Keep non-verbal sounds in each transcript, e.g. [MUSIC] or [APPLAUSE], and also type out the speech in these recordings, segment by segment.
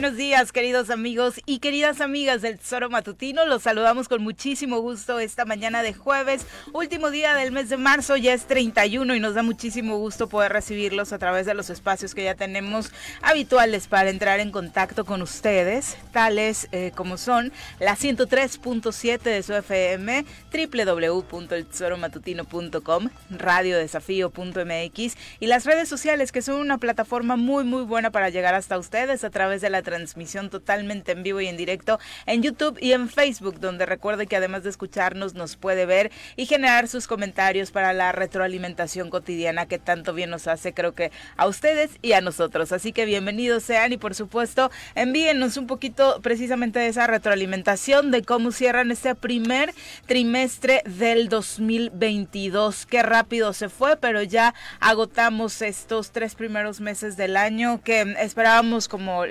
buenos días, queridos amigos y queridas amigas del Tesoro Matutino. Los saludamos con muchísimo gusto esta mañana de jueves, último día del mes de marzo, ya es 31 y nos da muchísimo gusto poder recibirlos a través de los espacios que ya tenemos habituales para entrar en contacto con ustedes, tales eh, como son la 103.7 de su FM, www.eltesoromatutino.com, radiodesafío.mx y las redes sociales que son una plataforma muy muy buena para llegar hasta ustedes a través de la transmisión totalmente en vivo y en directo en YouTube y en Facebook, donde recuerde que además de escucharnos nos puede ver y generar sus comentarios para la retroalimentación cotidiana que tanto bien nos hace, creo que a ustedes y a nosotros. Así que bienvenidos sean y por supuesto envíenos un poquito precisamente de esa retroalimentación de cómo cierran este primer trimestre del 2022. Qué rápido se fue, pero ya agotamos estos tres primeros meses del año que esperábamos como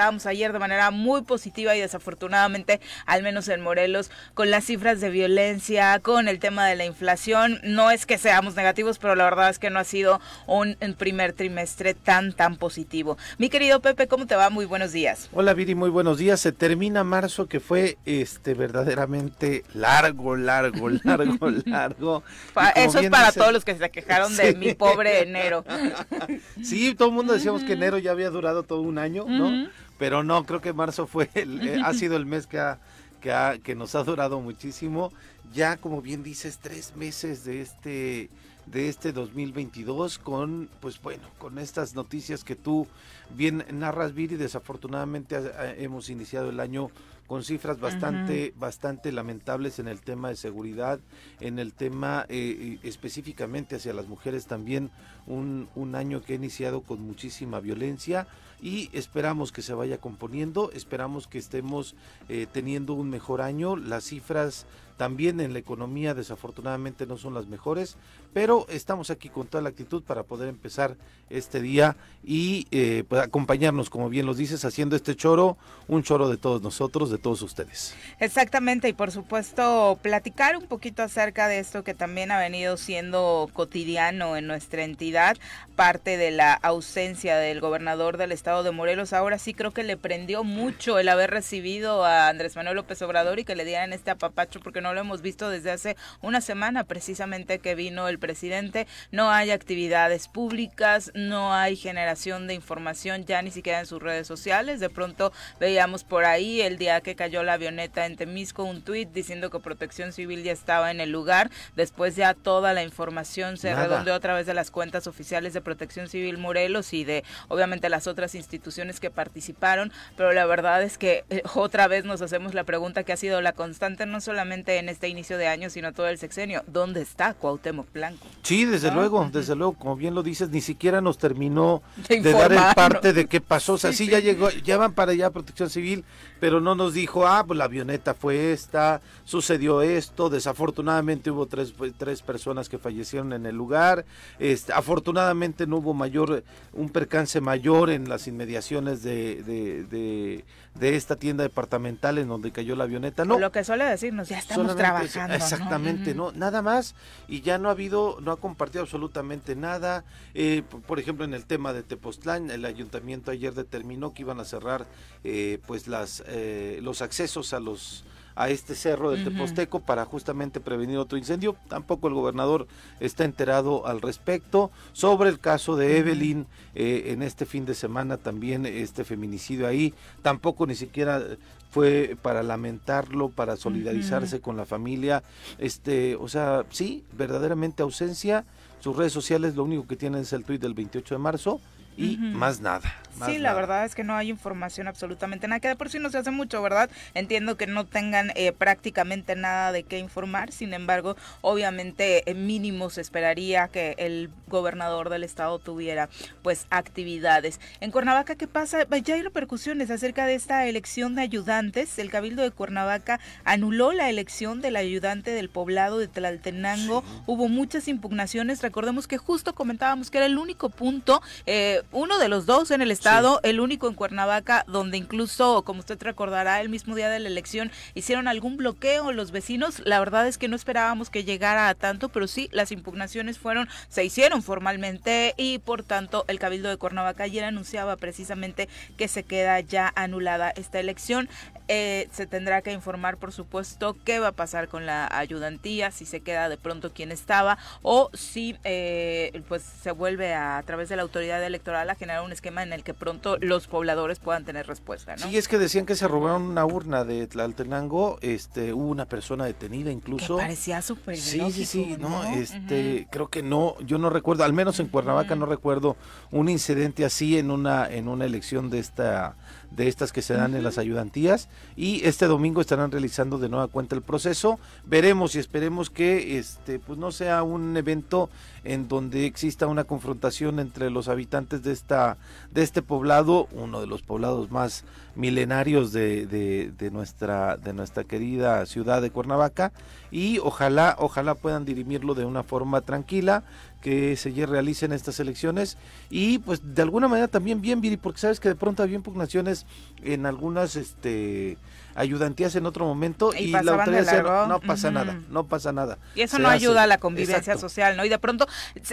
comentábamos ayer, de manera muy positiva y desafortunadamente, al menos en Morelos, con las cifras de violencia, con el tema de la inflación. No es que seamos negativos, pero la verdad es que no ha sido un primer trimestre tan, tan positivo. Mi querido Pepe, ¿cómo te va? Muy buenos días. Hola Viri, muy buenos días. Se termina marzo que fue este verdaderamente largo, largo, [LAUGHS] largo, largo. Eso es para todos los que se quejaron de [LAUGHS] mi pobre enero. Sí, todo el mundo decíamos que enero ya había durado todo un año, ¿no? Pero no, creo que marzo fue eh, ha sido el mes que, ha, que, ha, que nos ha durado muchísimo. Ya, como bien dices, tres meses de este de este 2022 con pues bueno con estas noticias que tú bien narras Viri. Desafortunadamente hemos iniciado el año con cifras bastante, bastante lamentables en el tema de seguridad, en el tema eh, específicamente hacia las mujeres también, un, un año que ha iniciado con muchísima violencia y esperamos que se vaya componiendo, esperamos que estemos eh, teniendo un mejor año, las cifras también en la economía desafortunadamente no son las mejores, pero estamos aquí con toda la actitud para poder empezar este día y eh, pues, acompañarnos, como bien los dices, haciendo este choro, un choro de todos nosotros, de todos ustedes. Exactamente, y por supuesto platicar un poquito acerca de esto que también ha venido siendo cotidiano en nuestra entidad, parte de la ausencia del gobernador del estado de Morelos. Ahora sí creo que le prendió mucho el haber recibido a Andrés Manuel López Obrador y que le dieran este apapacho porque no lo hemos visto desde hace una semana precisamente que vino el presidente. No hay actividades públicas, no hay generación de información ya ni siquiera en sus redes sociales. De pronto veíamos por ahí el día que cayó la avioneta en Temisco un tuit diciendo que Protección Civil ya estaba en el lugar. Después ya toda la información se redondeó a través de las cuentas oficiales de Protección Civil Morelos y de obviamente las otras instituciones que participaron. Pero la verdad es que eh, otra vez nos hacemos la pregunta que ha sido la constante no solamente en este inicio de año, sino todo el sexenio. ¿Dónde está Cuauhtémoc Blanco? Sí, desde ah, luego, desde luego, como bien lo dices, ni siquiera nos terminó de, dar el parte de qué pasó. O sea, sí, ya llegó, ya van para allá Protección Civil, pero no nos dijo, ah, pues la avioneta fue esta, sucedió esto, desafortunadamente hubo tres, tres personas que fallecieron en el lugar, este, afortunadamente no hubo mayor, un percance mayor en las inmediaciones de, de, de, esta tienda departamental en donde cayó la avioneta, no. Lo que suele decirnos, ya estamos trabajando. Exactamente, ¿no? Nada más, y ya no ha habido, no ha compartido absolutamente nada, eh, por ejemplo, en el tema de Tepoztlán, el ayuntamiento ayer determinó que iban a cerrar eh, pues las eh, los accesos a los a este cerro del Teposteco para justamente prevenir otro incendio. Tampoco el gobernador está enterado al respecto. Sobre el caso de Evelyn, eh, en este fin de semana también este feminicidio ahí, tampoco ni siquiera fue para lamentarlo, para solidarizarse con la familia. Este, o sea, sí, verdaderamente ausencia. Sus redes sociales lo único que tienen es el tuit del 28 de marzo y más nada. sí, la verdad es que no hay información absolutamente nada, que de por sí no se hace mucho, ¿verdad? Entiendo que no tengan eh, prácticamente nada de qué informar, sin embargo, obviamente eh, mínimo se esperaría que el gobernador del estado tuviera pues actividades. En Cuernavaca, ¿qué pasa? Ya hay repercusiones acerca de esta elección de ayudantes. El Cabildo de Cuernavaca anuló la elección del ayudante del poblado de Tlaltenango. Hubo muchas impugnaciones. Recordemos que justo comentábamos que era el único punto eh, eh, uno de los dos en el estado, el único en Cuernavaca, donde incluso, como usted recordará, el mismo día de la elección hicieron algún bloqueo los vecinos. La verdad es que no esperábamos que llegara a tanto, pero sí, las impugnaciones fueron, se hicieron formalmente y por tanto el Cabildo de Cuernavaca ayer anunciaba precisamente que se queda ya anulada esta elección. Eh, se tendrá que informar, por supuesto, qué va a pasar con la ayudantía, si se queda de pronto quien estaba o si eh, pues se vuelve a, a través de la autoridad electoral a generar un esquema en el que pronto los pobladores puedan tener respuesta. ¿no? Sí, es que decían que se robaron una urna de Tlaltenango, este, hubo una persona detenida incluso. Que parecía súper Sí, sí, sí, no, este, creo que no, yo no recuerdo, al menos en Cuernavaca no recuerdo un incidente así en una en una elección de esta de estas que se dan en las ayudantías y este domingo estarán realizando de nueva cuenta el proceso. Veremos y esperemos que este pues no sea un evento en donde exista una confrontación entre los habitantes de esta de este poblado, uno de los poblados más milenarios de, de, nuestra de nuestra querida ciudad de Cuernavaca y ojalá ojalá puedan dirimirlo de una forma tranquila que se realicen estas elecciones y pues de alguna manera también bien Viri porque sabes que de pronto había impugnaciones en algunas este ayudantías en otro momento y, la autoridad no, pasa nada, no pasa nada. Y eso no ayuda a la convivencia social, ¿no? Y de pronto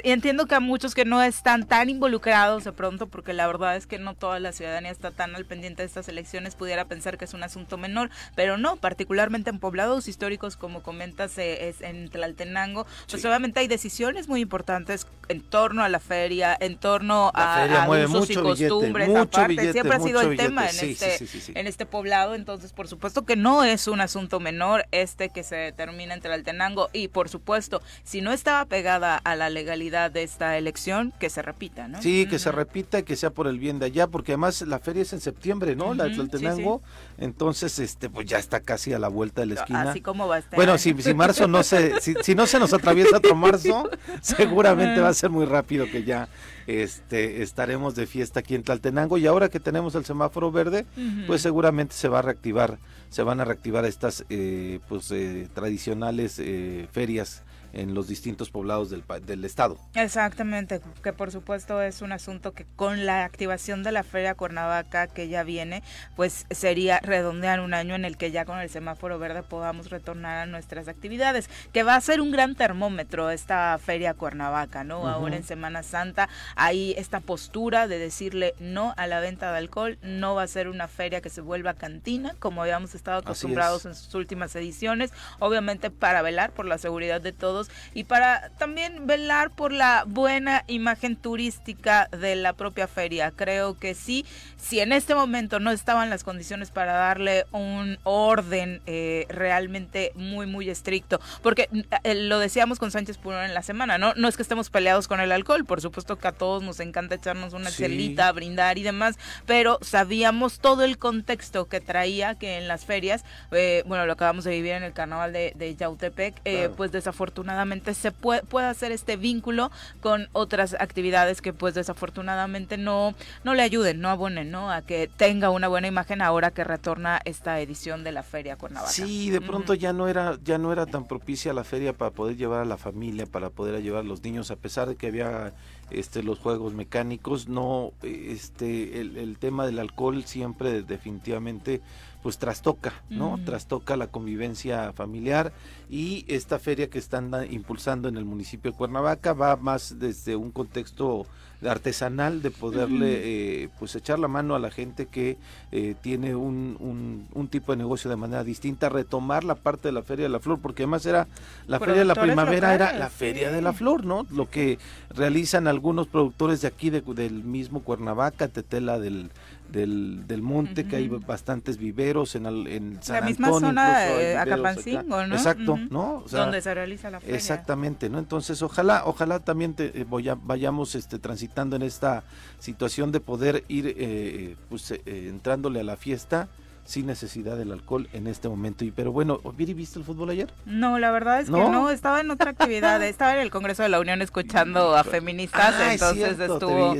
entiendo que a muchos que no están tan involucrados de pronto, porque la verdad es que no toda la ciudadanía está tan al pendiente de estas elecciones, pudiera pensar que es un asunto menor, pero no, particularmente en poblados históricos, como comentas, eh, es en Tlaltenango, pues obviamente hay decisiones muy importantes en torno a la feria, en torno a, a usos y costumbres, aparte, siempre ha sido el tema en, este, en este poblado, entonces por supuesto que no es un asunto menor este que se determina entre el Tenango y por supuesto, si no estaba pegada a la legalidad de esta elección, que se repita, ¿no? Sí, que se repita y que sea por el bien de allá, porque además la feria es en septiembre, ¿no? La de Tenango, entonces este pues ya está casi a la vuelta de la esquina. Así como va a estar. Bueno, si, si marzo no se si, si no se nos atraviesa otro marzo, [LAUGHS] seguramente va a ser muy rápido que ya este, estaremos de fiesta aquí en Tlaltenango. Y ahora que tenemos el semáforo verde, pues seguramente se va a reactivar, se van a reactivar estas eh, pues eh, tradicionales eh, ferias en los distintos poblados del, del estado. Exactamente, que por supuesto es un asunto que con la activación de la Feria Cuernavaca que ya viene, pues sería redondear un año en el que ya con el semáforo verde podamos retornar a nuestras actividades, que va a ser un gran termómetro esta Feria Cuernavaca, ¿no? Ahora en Semana Santa hay esta postura de decirle no a la venta de alcohol, no va a ser una feria que se vuelva cantina, como habíamos estado acostumbrados en sus últimas ediciones, obviamente para velar por la seguridad de todos y para también velar por la buena imagen turística de la propia feria. Creo que sí, si en este momento no estaban las condiciones para darle un orden eh, realmente muy, muy estricto, porque eh, lo decíamos con Sánchez Puro en la semana, ¿no? No es que estemos peleados con el alcohol, por supuesto que a todos nos encanta echarnos una celita, brindar y demás, pero sabíamos todo el contexto que traía que en las ferias, eh, bueno, lo acabamos de vivir en el carnaval de, de Yautepec, pues desafortunadamente se puede, puede hacer este vínculo con otras actividades que pues desafortunadamente no, no le ayuden, no abonen, ¿no? A que tenga una buena imagen ahora que retorna esta edición de la Feria Cuernavaca. Sí, de pronto ya no era, ya no era tan propicia la feria para poder llevar a la familia, para poder llevar a los niños, a pesar de que había este los juegos mecánicos, no, este, el, el tema del alcohol siempre definitivamente pues trastoca, ¿no? Trastoca la convivencia familiar y esta feria que están impulsando en el municipio de Cuernavaca va más desde un contexto artesanal de poderle eh, pues echar la mano a la gente que eh, tiene un, un, tipo de negocio de manera distinta, retomar la parte de la Feria de la Flor, porque además era la Feria de la Primavera, era la Feria de la Flor, ¿no? Lo que realizan algunos productores de aquí, del mismo Cuernavaca, Tetela del del, del monte, que hay bastantes viveros en, en San La misma zona de Acapancingo, ¿no? Exacto, ¿no? Donde se realiza la feria. Exactamente, ¿no? Entonces, ojalá, ojalá también te, eh, vayamos este, transitando en esta situación de poder ir eh, pues, eh, entrándole a la fiesta sin necesidad del alcohol en este momento. Y pero bueno, ¿Viri viste el fútbol ayer? No, la verdad es que no, estaba en otra actividad, [LAUGHS] estaba en el Congreso de la Unión escuchando a feministas, ah, entonces estuvo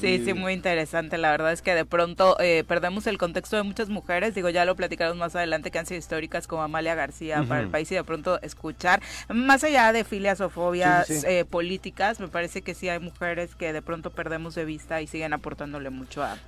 Sí, sí, muy interesante. La verdad es que de pronto eh, perdemos el contexto de muchas mujeres, digo, ya lo platicaremos más adelante que han sido históricas como Amalia García para el país y de pronto escuchar más allá de filias o fobias eh, políticas, me parece que sí hay mujeres que de pronto perdemos de vista y siguen aportándole mucho a,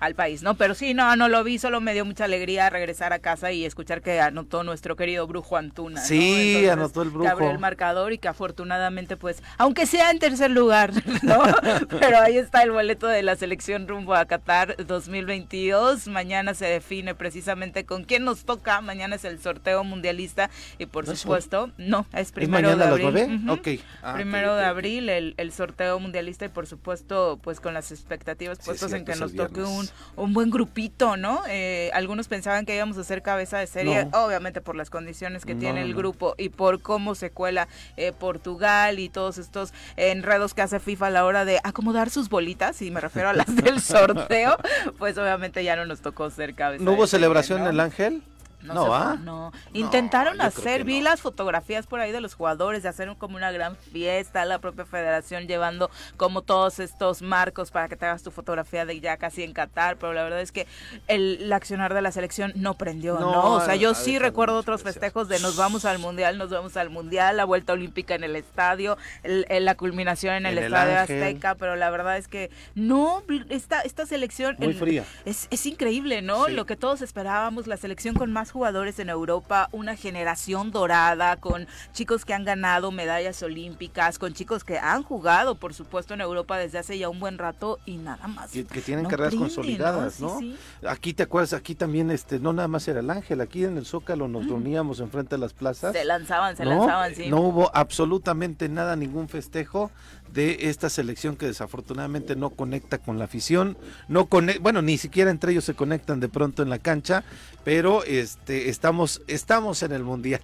al país, ¿no? Pero sí, no, no lo vi, solo me dio mucha alegría regresar a casa y escuchar que anotó nuestro querido Brujo Antuna. Sí, anotó el Brujo. Que abrió el marcador y que afortunadamente, pues, aunque sea en tercer lugar, [LAUGHS] ¿no? [LAUGHS] Pero ahí está el boleto de la selección rumbo a Qatar 2022. Mañana se define precisamente con quién nos toca. Mañana es el sorteo mundialista y por supuesto, no, es primero de abril. Ah, primero de abril el, el sorteo mundialista y por supuesto, pues con las expectativas puestas en que nos toque un un buen grupito, ¿no? Eh, algunos pensaban que íbamos a ser cabeza de serie, obviamente por las condiciones que tiene el grupo y por cómo se cuela eh, Portugal y todos estos enredos que hace FIFA a la hora de acomodar sus bolitas, y me refiero a las del [LAUGHS] sorteo, pues obviamente ya no nos tocó ser cabeza. ¿No hubo celebración en el Ángel? No, no, Intentaron hacer, vi las fotografías por ahí de los jugadores, de hacer como una gran fiesta, la propia federación llevando como todos estos marcos para que te hagas tu fotografía de ya casi en Qatar, pero la verdad es que el, accionar de la selección no prendió, ¿no? O sea, yo sí recuerdo otros festejos de nos vamos al Mundial, nos vamos al Mundial, la vuelta olímpica en el estadio, la culminación en el Estadio Azteca, pero la verdad es que no, esta, esta selección... Muy fría. Es, es increíble, ¿no? Lo que todos esperábamos, la selección con más jugadores en Europa, una generación dorada con chicos que han ganado medallas olímpicas, con chicos que han jugado, por supuesto, en Europa desde hace ya un buen rato y nada más. Que, tienen carreras consolidadas, ¿no? Aquí te acuerdas, aquí también, este, no nada más era el Ángel, aquí en el Zócalo nos reuníamos enfrente de las plazas. Se lanzaban, se lanzaban, sí. No hubo absolutamente nada, ningún festejo de esta selección que desafortunadamente no conecta con la afición, no bueno, ni siquiera entre ellos se conectan de pronto en la cancha, pero este estamos estamos en el mundial.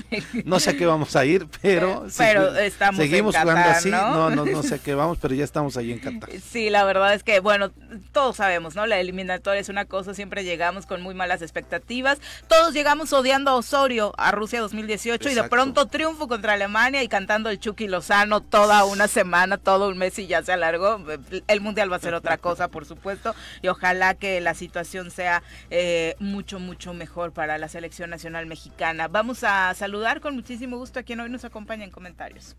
[LAUGHS] no sé a qué vamos a ir, pero pero estamos seguimos jugando así, ¿no? ¿no? No, sé a qué vamos, pero ya estamos ahí en Qatar. [LAUGHS] Sí, la verdad es que bueno, todos sabemos, ¿no? La eliminatoria es una cosa, siempre llegamos con muy malas expectativas. Todos llegamos odiando a Osorio a Rusia 2018 y de pronto triunfo contra Alemania y cantando el Chucky Lozano toda una semana, todo un mes y ya se alargó. El mundial va a ser otra cosa, por supuesto, y ojalá que la situación sea eh, mucho mucho mejor para la selección nacional mexicana. Vamos a saludar con muchísimo gusto a quien hoy nos acompaña en comentarios.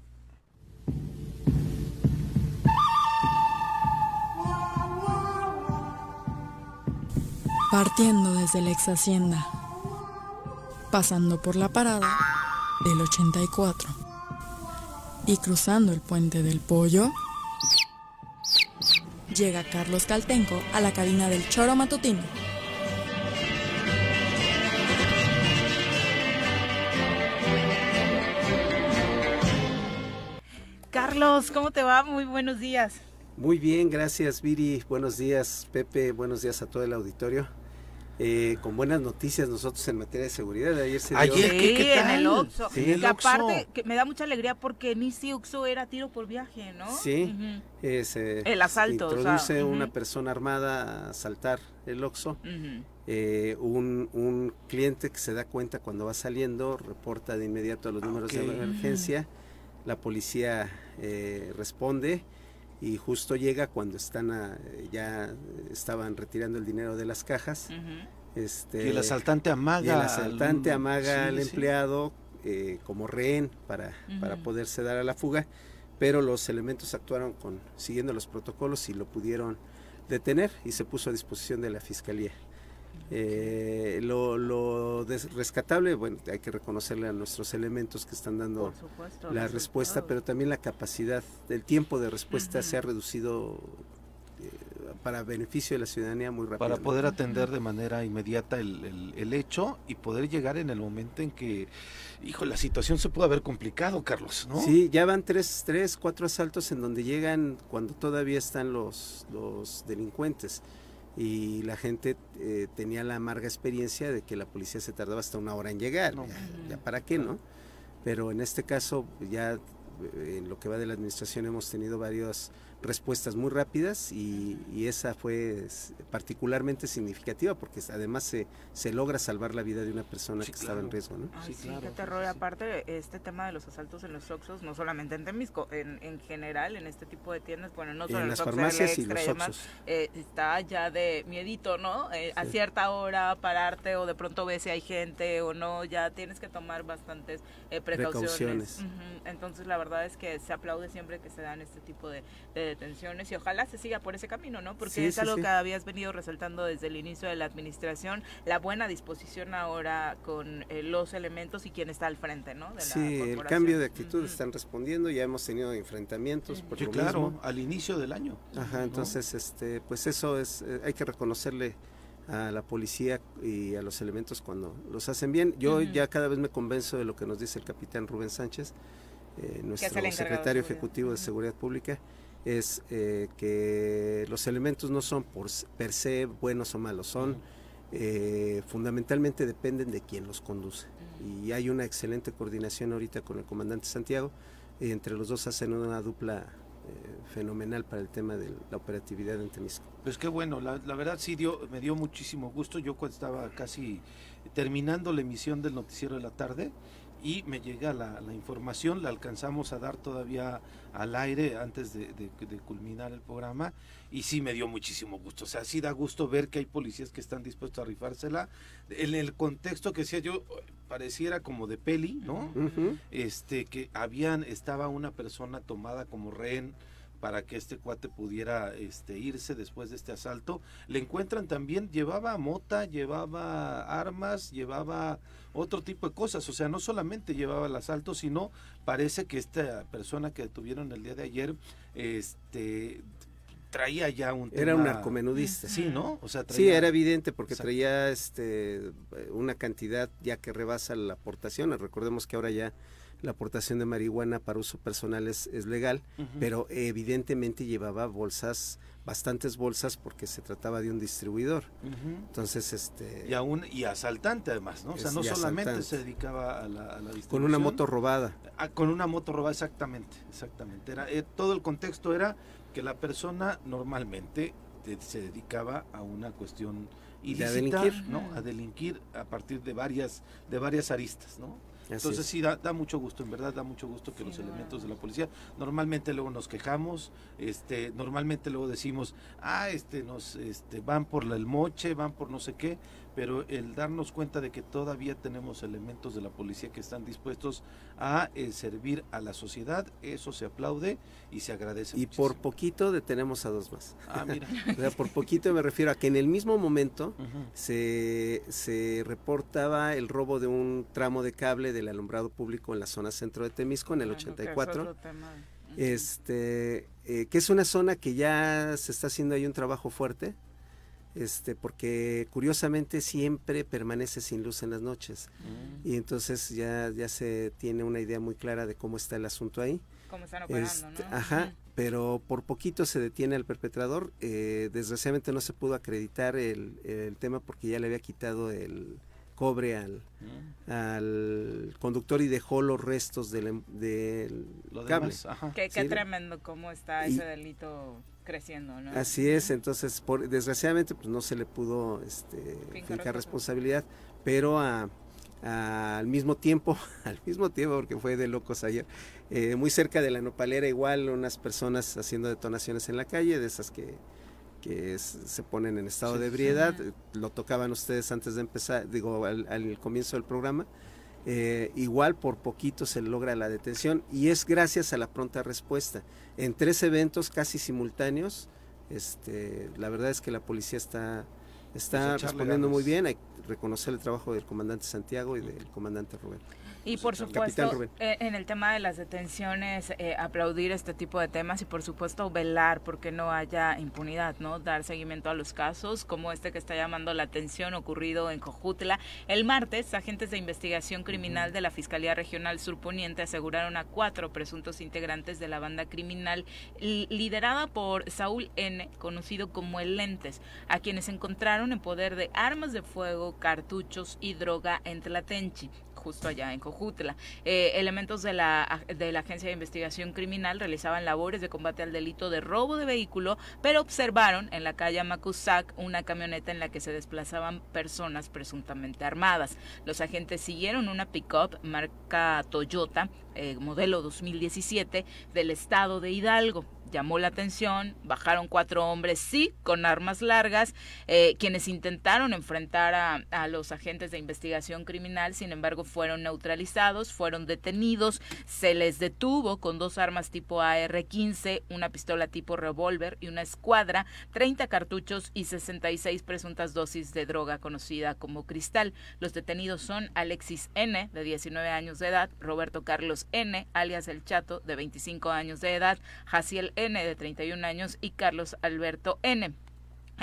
Partiendo desde la ex hacienda, pasando por la parada del 84 y cruzando el puente del pollo, llega Carlos Caltenco a la cabina del choro matutino Carlos, ¿cómo te va? Muy buenos días. Muy bien, gracias Viri. Buenos días Pepe, buenos días a todo el auditorio. Eh, con buenas noticias nosotros en materia de seguridad. Ayer se dio... ¿qué, en el Oxxo. Sí, aparte que me da mucha alegría porque Nisi Uxo era tiro por viaje, ¿no? Sí, el asalto. Introduce una persona armada a asaltar el Oxxo. Eh, un, un, cliente que se da cuenta cuando va saliendo reporta de inmediato a los números de emergencia la policía eh, responde y justo llega cuando están ya estaban retirando el dinero de las cajas. este, y el asaltante amaga. el asaltante amaga al empleado eh, como rehén para, para poderse dar a la fuga, pero los elementos actuaron con siguiendo los protocolos y lo pudieron detener y se puso a disposición de la fiscalía. Eh, lo, rescatable, bueno, hay que reconocerle a nuestros elementos que están dando la respuesta, pero también la capacidad, el tiempo de respuesta se ha reducido eh, para beneficio de la ciudadanía muy rápido. Para poder atender de manera inmediata el, el, hecho y poder llegar en el momento en que, hijo, la situación se puede haber complicado, Carlos, ¿no? Sí, ya van tres, tres, cuatro asaltos en donde llegan cuando todavía están los, los delincuentes y la gente eh, tenía la amarga experiencia de que la policía se tardaba hasta una hora en llegar. Ya, para qué, ¿no? Pero en este caso ya eh, en lo que va de la administración hemos tenido varios respuestas muy rápidas y, esa fue particularmente significativa porque además se, se logra salvar la vida de una persona que estaba en riesgo. ¿no? sí, qué terror. Aparte, este tema de los asaltos en los Oxxos, no solamente en Temisco, en, en general, en este tipo de tiendas, bueno, no solo en, las farmacias y los Oxxos. Eh, está ya de miedito, ¿no? Eh, a cierta hora pararte o de pronto ves si hay gente o no, ya tienes que tomar bastantes eh, precauciones. Entonces, la verdad es que se aplaude siempre que se dan este tipo de, detenciones y ojalá se siga por ese camino, ¿no? Porque es algo que habías venido resaltando desde el inicio de la administración, la buena disposición ahora con eh, los elementos y quién está al frente, ¿no? De sí, el cambio de actitud están respondiendo, ya hemos tenido enfrentamientos. Por claro, al inicio del año. Ajá, entonces, este, pues eso es, eh, hay que reconocerle a la policía y a los elementos cuando los hacen bien. Yo ya cada vez me convenzo de lo que nos dice el capitán Rubén Sánchez, eh, nuestro secretario ejecutivo de Seguridad Pública, es eh, que los elementos no son por per se buenos o malos, son eh, fundamentalmente dependen de quien los conduce. Y hay una excelente coordinación ahorita con el comandante Santiago, y entre los dos hacen una dupla fenomenal para el tema de la operatividad en Temisco. Pues qué bueno, la, la, verdad sí dio, me dio muchísimo gusto. Yo cuando estaba casi terminando la emisión del noticiero de la tarde, y me llega la, información, la alcanzamos a dar todavía al aire antes de, culminar el programa y sí me dio muchísimo gusto. O sea, sí da gusto ver que hay policías que están dispuestos a rifársela. En el contexto que decía yo, pareciera como de peli, ¿no? Este, que habían, estaba una persona tomada como rehén para que este cuate pudiera este, irse después de este asalto. Le encuentran también, llevaba mota, llevaba armas, llevaba otro tipo de cosas, o sea, no solamente llevaba el asalto, sino parece que esta persona que detuvieron el día de ayer, este traía ya un era un narcomenudista. Sí no o sea sí era evidente porque traía este una cantidad ya que rebasa la aportación. Recordemos que ahora ya la aportación de marihuana para uso personal es, legal, pero evidentemente llevaba bolsas, bastantes bolsas porque se trataba de un distribuidor. Entonces, este... Y aún, y asaltante además, ¿no? O sea, no solamente se dedicaba a la, distribución. Con una moto robada. Ah, con una moto robada, exactamente, exactamente. Era, eh, todo el contexto era que la persona normalmente se dedicaba a una cuestión ilícita, a delinquir, ¿no? A delinquir a partir de varias, de varias aristas, ¿no? Entonces sí, da, da, mucho gusto, en verdad da mucho gusto que los elementos de la policía, normalmente luego nos quejamos, este, normalmente luego decimos, ah, este, nos, este, van por el moche, van por no sé qué, pero el darnos cuenta de que todavía tenemos elementos de la policía que están dispuestos a eh, servir a la sociedad, eso se aplaude y se agradece. Y por poquito detenemos a dos más. Ah, mira. [LAUGHS] por poquito me refiero a que en el mismo momento se, se reportaba el robo de un tramo de cable del alumbrado público en la zona centro de Temisco en el 84. Este, eh, que es una zona que ya se está haciendo ahí un trabajo fuerte este, porque curiosamente siempre permanece sin luz en las noches. Mm. Y entonces ya, ya se tiene una idea muy clara de cómo está el asunto ahí. Cómo están operando, este, Ajá, pero por poquito se detiene al perpetrador. Eh, desgraciadamente no se pudo acreditar el, el, tema porque ya le había quitado el cobre al, mm. al conductor y dejó los restos del, del cable. Qué, tremendo cómo está ese delito creciendo, ¿no? Así es, entonces por, desgraciadamente pues no se le pudo este, fincar responsabilidad, pero al mismo tiempo, [LAUGHS] al mismo tiempo, porque fue de locos ayer, eh, muy cerca de la nopalera igual unas personas haciendo detonaciones en la calle, de esas que, que se ponen en estado de ebriedad, lo tocaban ustedes antes de empezar, digo, al comienzo del programa, eh, igual por poquito se logra la detención y es gracias a la pronta respuesta. En tres eventos casi simultáneos, este, la verdad es que la policía está, está pues respondiendo muy bien, hay que reconocer el trabajo del comandante Santiago y del comandante Rubén. Y por supuesto, eh, en el tema de las detenciones, eh, aplaudir este tipo de temas y por supuesto velar porque no haya impunidad, ¿no? Dar seguimiento a los casos como este que está llamando la atención ocurrido en Cojutla. El martes, agentes de investigación criminal de la Fiscalía Regional Surponiente aseguraron a cuatro presuntos integrantes de la banda criminal liderada por Saúl N., conocido como el Lentes, a quienes encontraron en poder de armas de fuego, cartuchos y droga en Tlatenchi justo allá en Cojutla. Eh, elementos de la, de la Agencia de Investigación Criminal realizaban labores de combate al delito de robo de vehículo, pero observaron en la calle Macusac una camioneta en la que se desplazaban personas presuntamente armadas. Los agentes siguieron una pick-up marca Toyota, eh, modelo 2017, del estado de Hidalgo llamó la atención, bajaron cuatro hombres, sí, con armas largas, eh, quienes intentaron enfrentar a, los agentes de investigación criminal, sin embargo fueron neutralizados, fueron detenidos, se les detuvo con dos armas tipo AR-15, una pistola tipo revólver y una escuadra, 30 cartuchos y 66 presuntas dosis de droga conocida como cristal. Los detenidos son Alexis N., de 19 años de edad, Roberto Carlos N., alias El Chato, de 25 años de edad, Jaciel N de 31 años y Carlos Alberto N.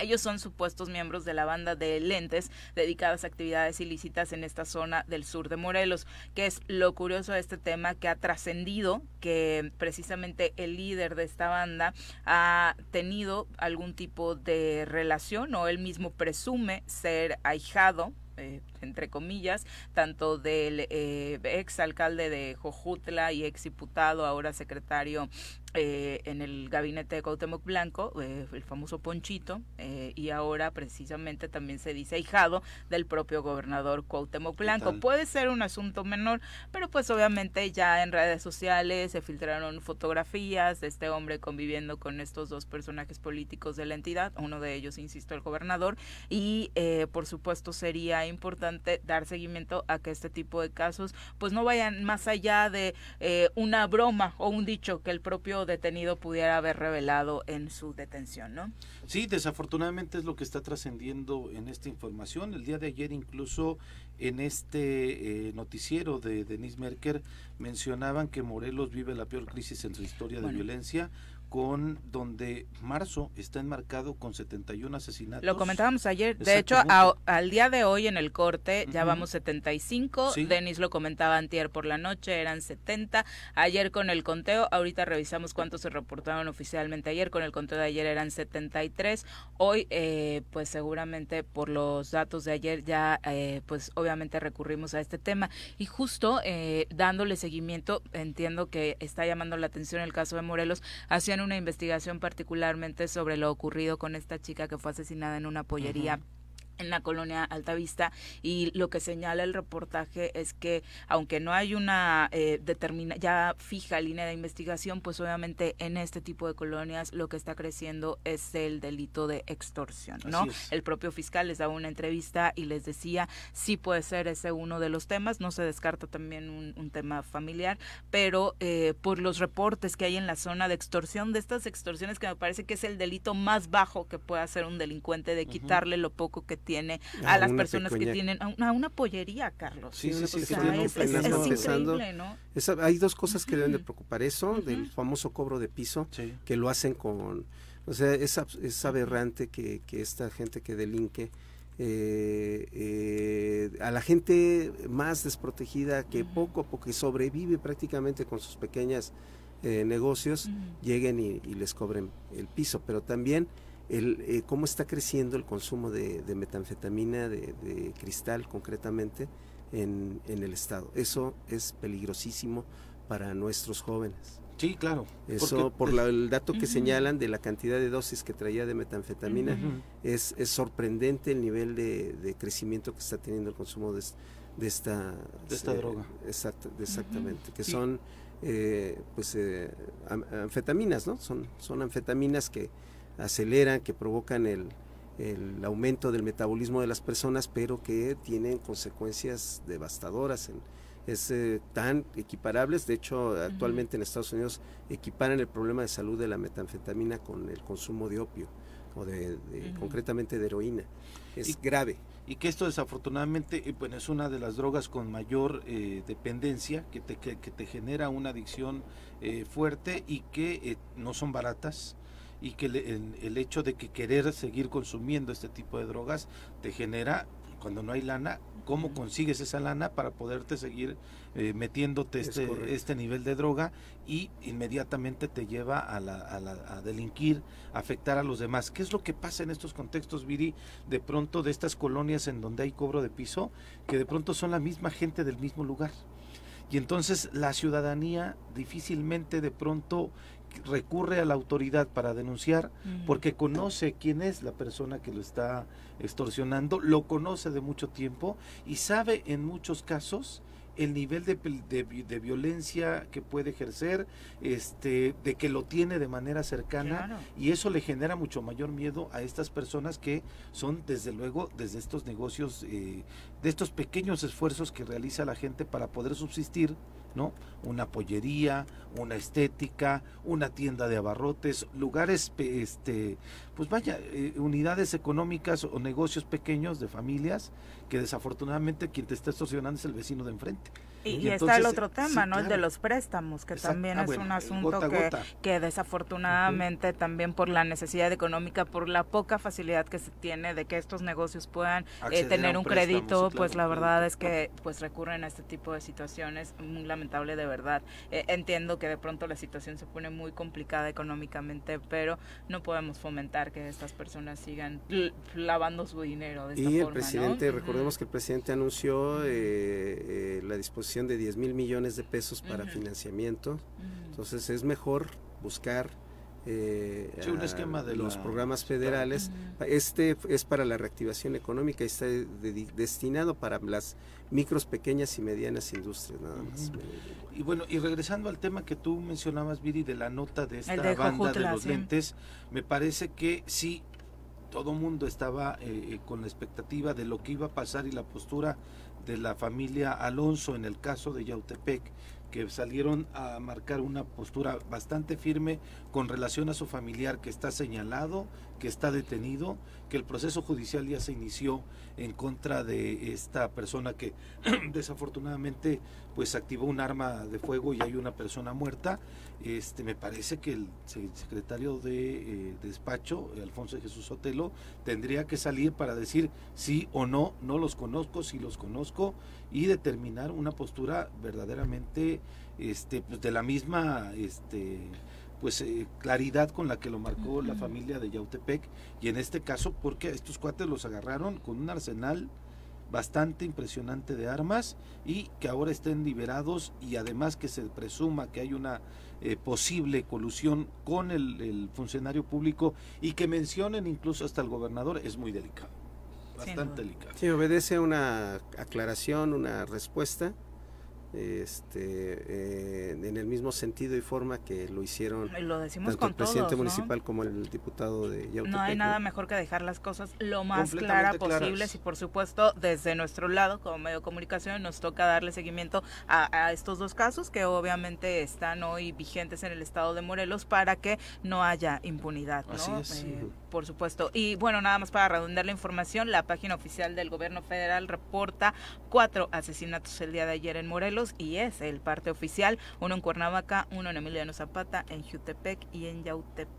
Ellos son supuestos miembros de la banda de lentes dedicadas a actividades ilícitas en esta zona del sur de Morelos, que es lo curioso de este tema que ha trascendido que precisamente el líder de esta banda ha tenido algún tipo de relación o él mismo presume ser ahijado eh, entre comillas, tanto del eh, ex alcalde de Jojutla y ex diputado, ahora secretario eh, en el gabinete de Cuauhtémoc Blanco, eh, el famoso Ponchito, eh, y ahora precisamente también se dice ahijado del propio gobernador Cuauhtémoc Blanco. Puede ser un asunto menor, pero pues obviamente ya en redes sociales se filtraron fotografías de este hombre conviviendo con estos dos personajes políticos de la entidad, uno de ellos, insisto, el gobernador, y por supuesto sería importante dar seguimiento a que este tipo de casos pues no vayan más allá de una broma o un dicho que el propio detenido pudiera haber revelado en su detención, ¿no? Sí, desafortunadamente es lo que está trascendiendo en esta información. El día de ayer incluso en este eh, noticiero de Denise Merker mencionaban que Morelos vive la peor crisis en su historia de violencia con donde marzo está enmarcado con 71 asesinatos. Lo comentábamos ayer, de hecho al día de hoy en el corte ya vamos 75, Denis lo comentaba antier por la noche, eran 70, ayer con el conteo, ahorita revisamos cuántos se reportaron oficialmente ayer, con el conteo de ayer eran 73, hoy eh, pues seguramente por los datos de ayer ya eh, pues obviamente recurrimos a este tema. Y justo eh, dándole seguimiento, entiendo que está llamando la atención el caso de Morelos, hacia una investigación particularmente sobre lo ocurrido con esta chica que fue asesinada en una pollería en la colonia Altavista y lo que señala el reportaje es que aunque no hay una eh, determina ya fija línea de investigación pues obviamente en este tipo de colonias lo que está creciendo es el delito de extorsión no el propio fiscal les daba una entrevista y les decía sí puede ser ese uno de los temas no se descarta también un, tema familiar pero eh, por los reportes que hay en la zona de extorsión de estas extorsiones que me parece que es el delito más bajo que puede hacer un delincuente de quitarle lo poco que tiene a, las personas que tienen a una, pollería, Carlos. Sí, sí, sí, es, increíble, ¿no? hay dos cosas que deben de preocupar. Eso, del famoso cobro de piso, que lo hacen con... O sea, es, es aberrante que, que esta gente que delinque... Eh, eh, a la gente más desprotegida que poco a poco sobrevive prácticamente con sus pequeñas eh, negocios, lleguen y, y, les cobren el piso. Pero también el, eh, cómo está creciendo el consumo de, metanfetamina, de, cristal concretamente, en, el Estado. Eso es peligrosísimo para nuestros jóvenes. Sí, claro. Eso, por el dato que señalan de la cantidad de dosis que traía de metanfetamina, es, es, sorprendente el nivel de, crecimiento que está teniendo el consumo de, esta, de esta droga. Exactamente, que son eh, pues eh, anfetaminas, ¿no? Son, son anfetaminas que aceleran, que provocan el, aumento del metabolismo de las personas, pero que tienen consecuencias devastadoras. es eh, tan equiparables, de hecho actualmente en Estados Unidos equiparan el problema de salud de la metanfetamina con el consumo de opio o de, concretamente de heroína. Es grave. Y que esto desafortunadamente eh, bueno, es una de las drogas con mayor eh, dependencia, que te, que, te genera una adicción fuerte y que no son baratas y que el, hecho de que querer seguir consumiendo este tipo de drogas te genera cuando no hay lana, ¿cómo consigues esa lana para poderte seguir eh, metiéndote este, este nivel de droga y inmediatamente te lleva a, la, a, la, a, delinquir, a afectar a los demás? ¿Qué es lo que pasa en estos contextos, Viri, de pronto de estas colonias en donde hay cobro de piso, que de pronto son la misma gente del mismo lugar? Y entonces la ciudadanía difícilmente de pronto recurre a la autoridad para denunciar porque conoce quién es la persona que lo está extorsionando, lo conoce de mucho tiempo y sabe en muchos casos el nivel de, de, de, violencia que puede ejercer, este, de que lo tiene de manera cercana claro. y eso le genera mucho mayor miedo a estas personas que son desde luego desde estos negocios, eh, de estos pequeños esfuerzos que realiza la gente para poder subsistir, ¿no? Una pollería, una estética, una tienda de abarrotes, lugares, este, pues vaya, eh, unidades económicas o negocios pequeños de familias que desafortunadamente quien te está extorsionando es el vecino de enfrente. Y, y, y entonces, está el otro tema, sí, ¿no? Claro. El de los préstamos, que Exacto. también ah, es bueno, un asunto gota, que, gota. que desafortunadamente uh -huh. también por la necesidad económica, por la poca facilidad que se tiene de que estos negocios puedan eh, tener un, un crédito, sí, pues la verdad es que pues recurren a este tipo de situaciones, muy lamentable de verdad. Eh, entiendo que de pronto la situación se pone muy complicada económicamente, pero no podemos fomentar que estas personas sigan lavando su dinero de esta y forma, el presidente, ¿no? recordemos que el presidente anunció eh, la disposición de 10 mil millones de pesos para uh -huh. financiamiento. Uh -huh. Entonces es mejor buscar eh, sí, un esquema de los la... programas federales. Uh -huh. Este es para la reactivación económica y está de, de, destinado para las micros, pequeñas y medianas industrias nada más. Y bueno, y regresando al tema que tú mencionabas, Viri, de la nota de esta de banda Jojutla, de los sí. lentes, me parece que sí, todo mundo estaba eh, con la expectativa de lo que iba a pasar y la postura de la familia Alonso en el caso de Yautepec, que salieron a marcar una postura bastante firme con relación a su familiar que está señalado, que está detenido, que el proceso judicial ya se inició en contra de esta persona que [CLEARS THROAT] desafortunadamente pues activó un arma de fuego y hay una persona muerta. Este me parece que el secretario de eh, despacho, Alfonso Jesús Sotelo, tendría que salir para decir sí o no, no los conozco, sí los conozco y determinar una postura verdaderamente este pues de la misma este pues eh, claridad con la que lo marcó uh -huh. la familia de Yautepec y en este caso porque estos cuates los agarraron con un arsenal bastante impresionante de armas y que ahora estén liberados y además que se presuma que hay una eh, posible colusión con el, el, funcionario público y que mencionen incluso hasta el gobernador es muy delicado, bastante sí, delicado. Sí, obedece a una aclaración, una respuesta este eh, en el mismo sentido y forma que lo hicieron lo decimos tanto con el presidente todos, municipal como el diputado de Yautepec, No hay nada ¿no? mejor que dejar las cosas lo más clara posible y por supuesto desde nuestro lado como medio de comunicación nos toca darle seguimiento a, a, estos dos casos que obviamente están hoy vigentes en el estado de Morelos para que no haya impunidad, ¿no? Así es. Eh, por supuesto. Y bueno, nada más para redundar la información, la página oficial del gobierno federal reporta cuatro asesinatos el día de ayer en Morelos y es el parte oficial, uno en Cuernavaca, uno en Emiliano Zapata, en Jutepec y en Yautepec.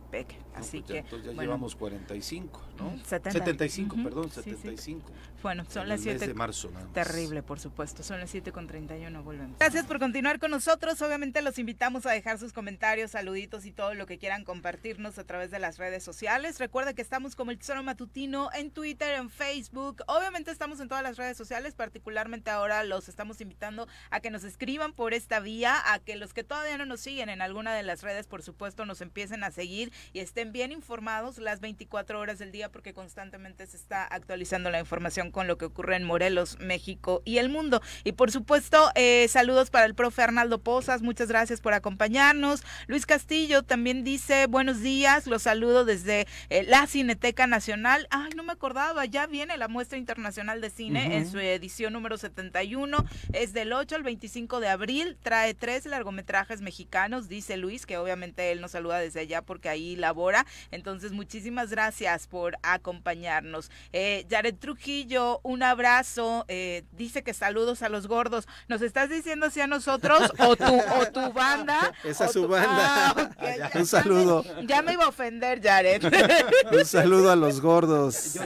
Así no, pues que ya, entonces ya bueno, llevamos 45, ¿no? 70. 75, uh -huh. perdón, sí, 75. Sí. Bueno, son en las 7 de marzo, nada más. Terrible, por supuesto. Son las 7 con 31, volvemos. Gracias por continuar con nosotros. Obviamente los invitamos a dejar sus comentarios, saluditos y todo lo que quieran compartirnos a través de las redes sociales. Recuerda que estamos como el Tesoro Matutino en Twitter, en Facebook. Obviamente estamos en todas las redes sociales, particularmente ahora los estamos invitando a que nos escriban por esta vía, a que los que todavía no nos siguen en alguna de las redes, por supuesto, nos empiecen a seguir y estén bien informados las 24 horas del día porque constantemente se está actualizando la información con lo que ocurre en Morelos, México y el mundo. Y por supuesto, eh, saludos para el profe Arnaldo Pozas, muchas gracias por acompañarnos. Luis Castillo también dice, buenos días, los saludo desde eh, la Cineteca Nacional. Ay, no me acordaba, ya viene la muestra internacional de cine uh -huh. en su edición número 71, es del 8 al 20 25 de abril. Trae tres largometrajes mexicanos, dice Luis, que obviamente él nos saluda desde allá porque ahí labora. Entonces, muchísimas gracias por acompañarnos. Eh, Jared Trujillo, un abrazo. Eh, dice que saludos a los gordos. ¿Nos estás diciendo si a nosotros o tu, o tu banda? [LAUGHS] Esa es su banda. Ah, [LAUGHS] un saludo. Ya me iba a ofender, Jared. [LAUGHS] un saludo a los gordos.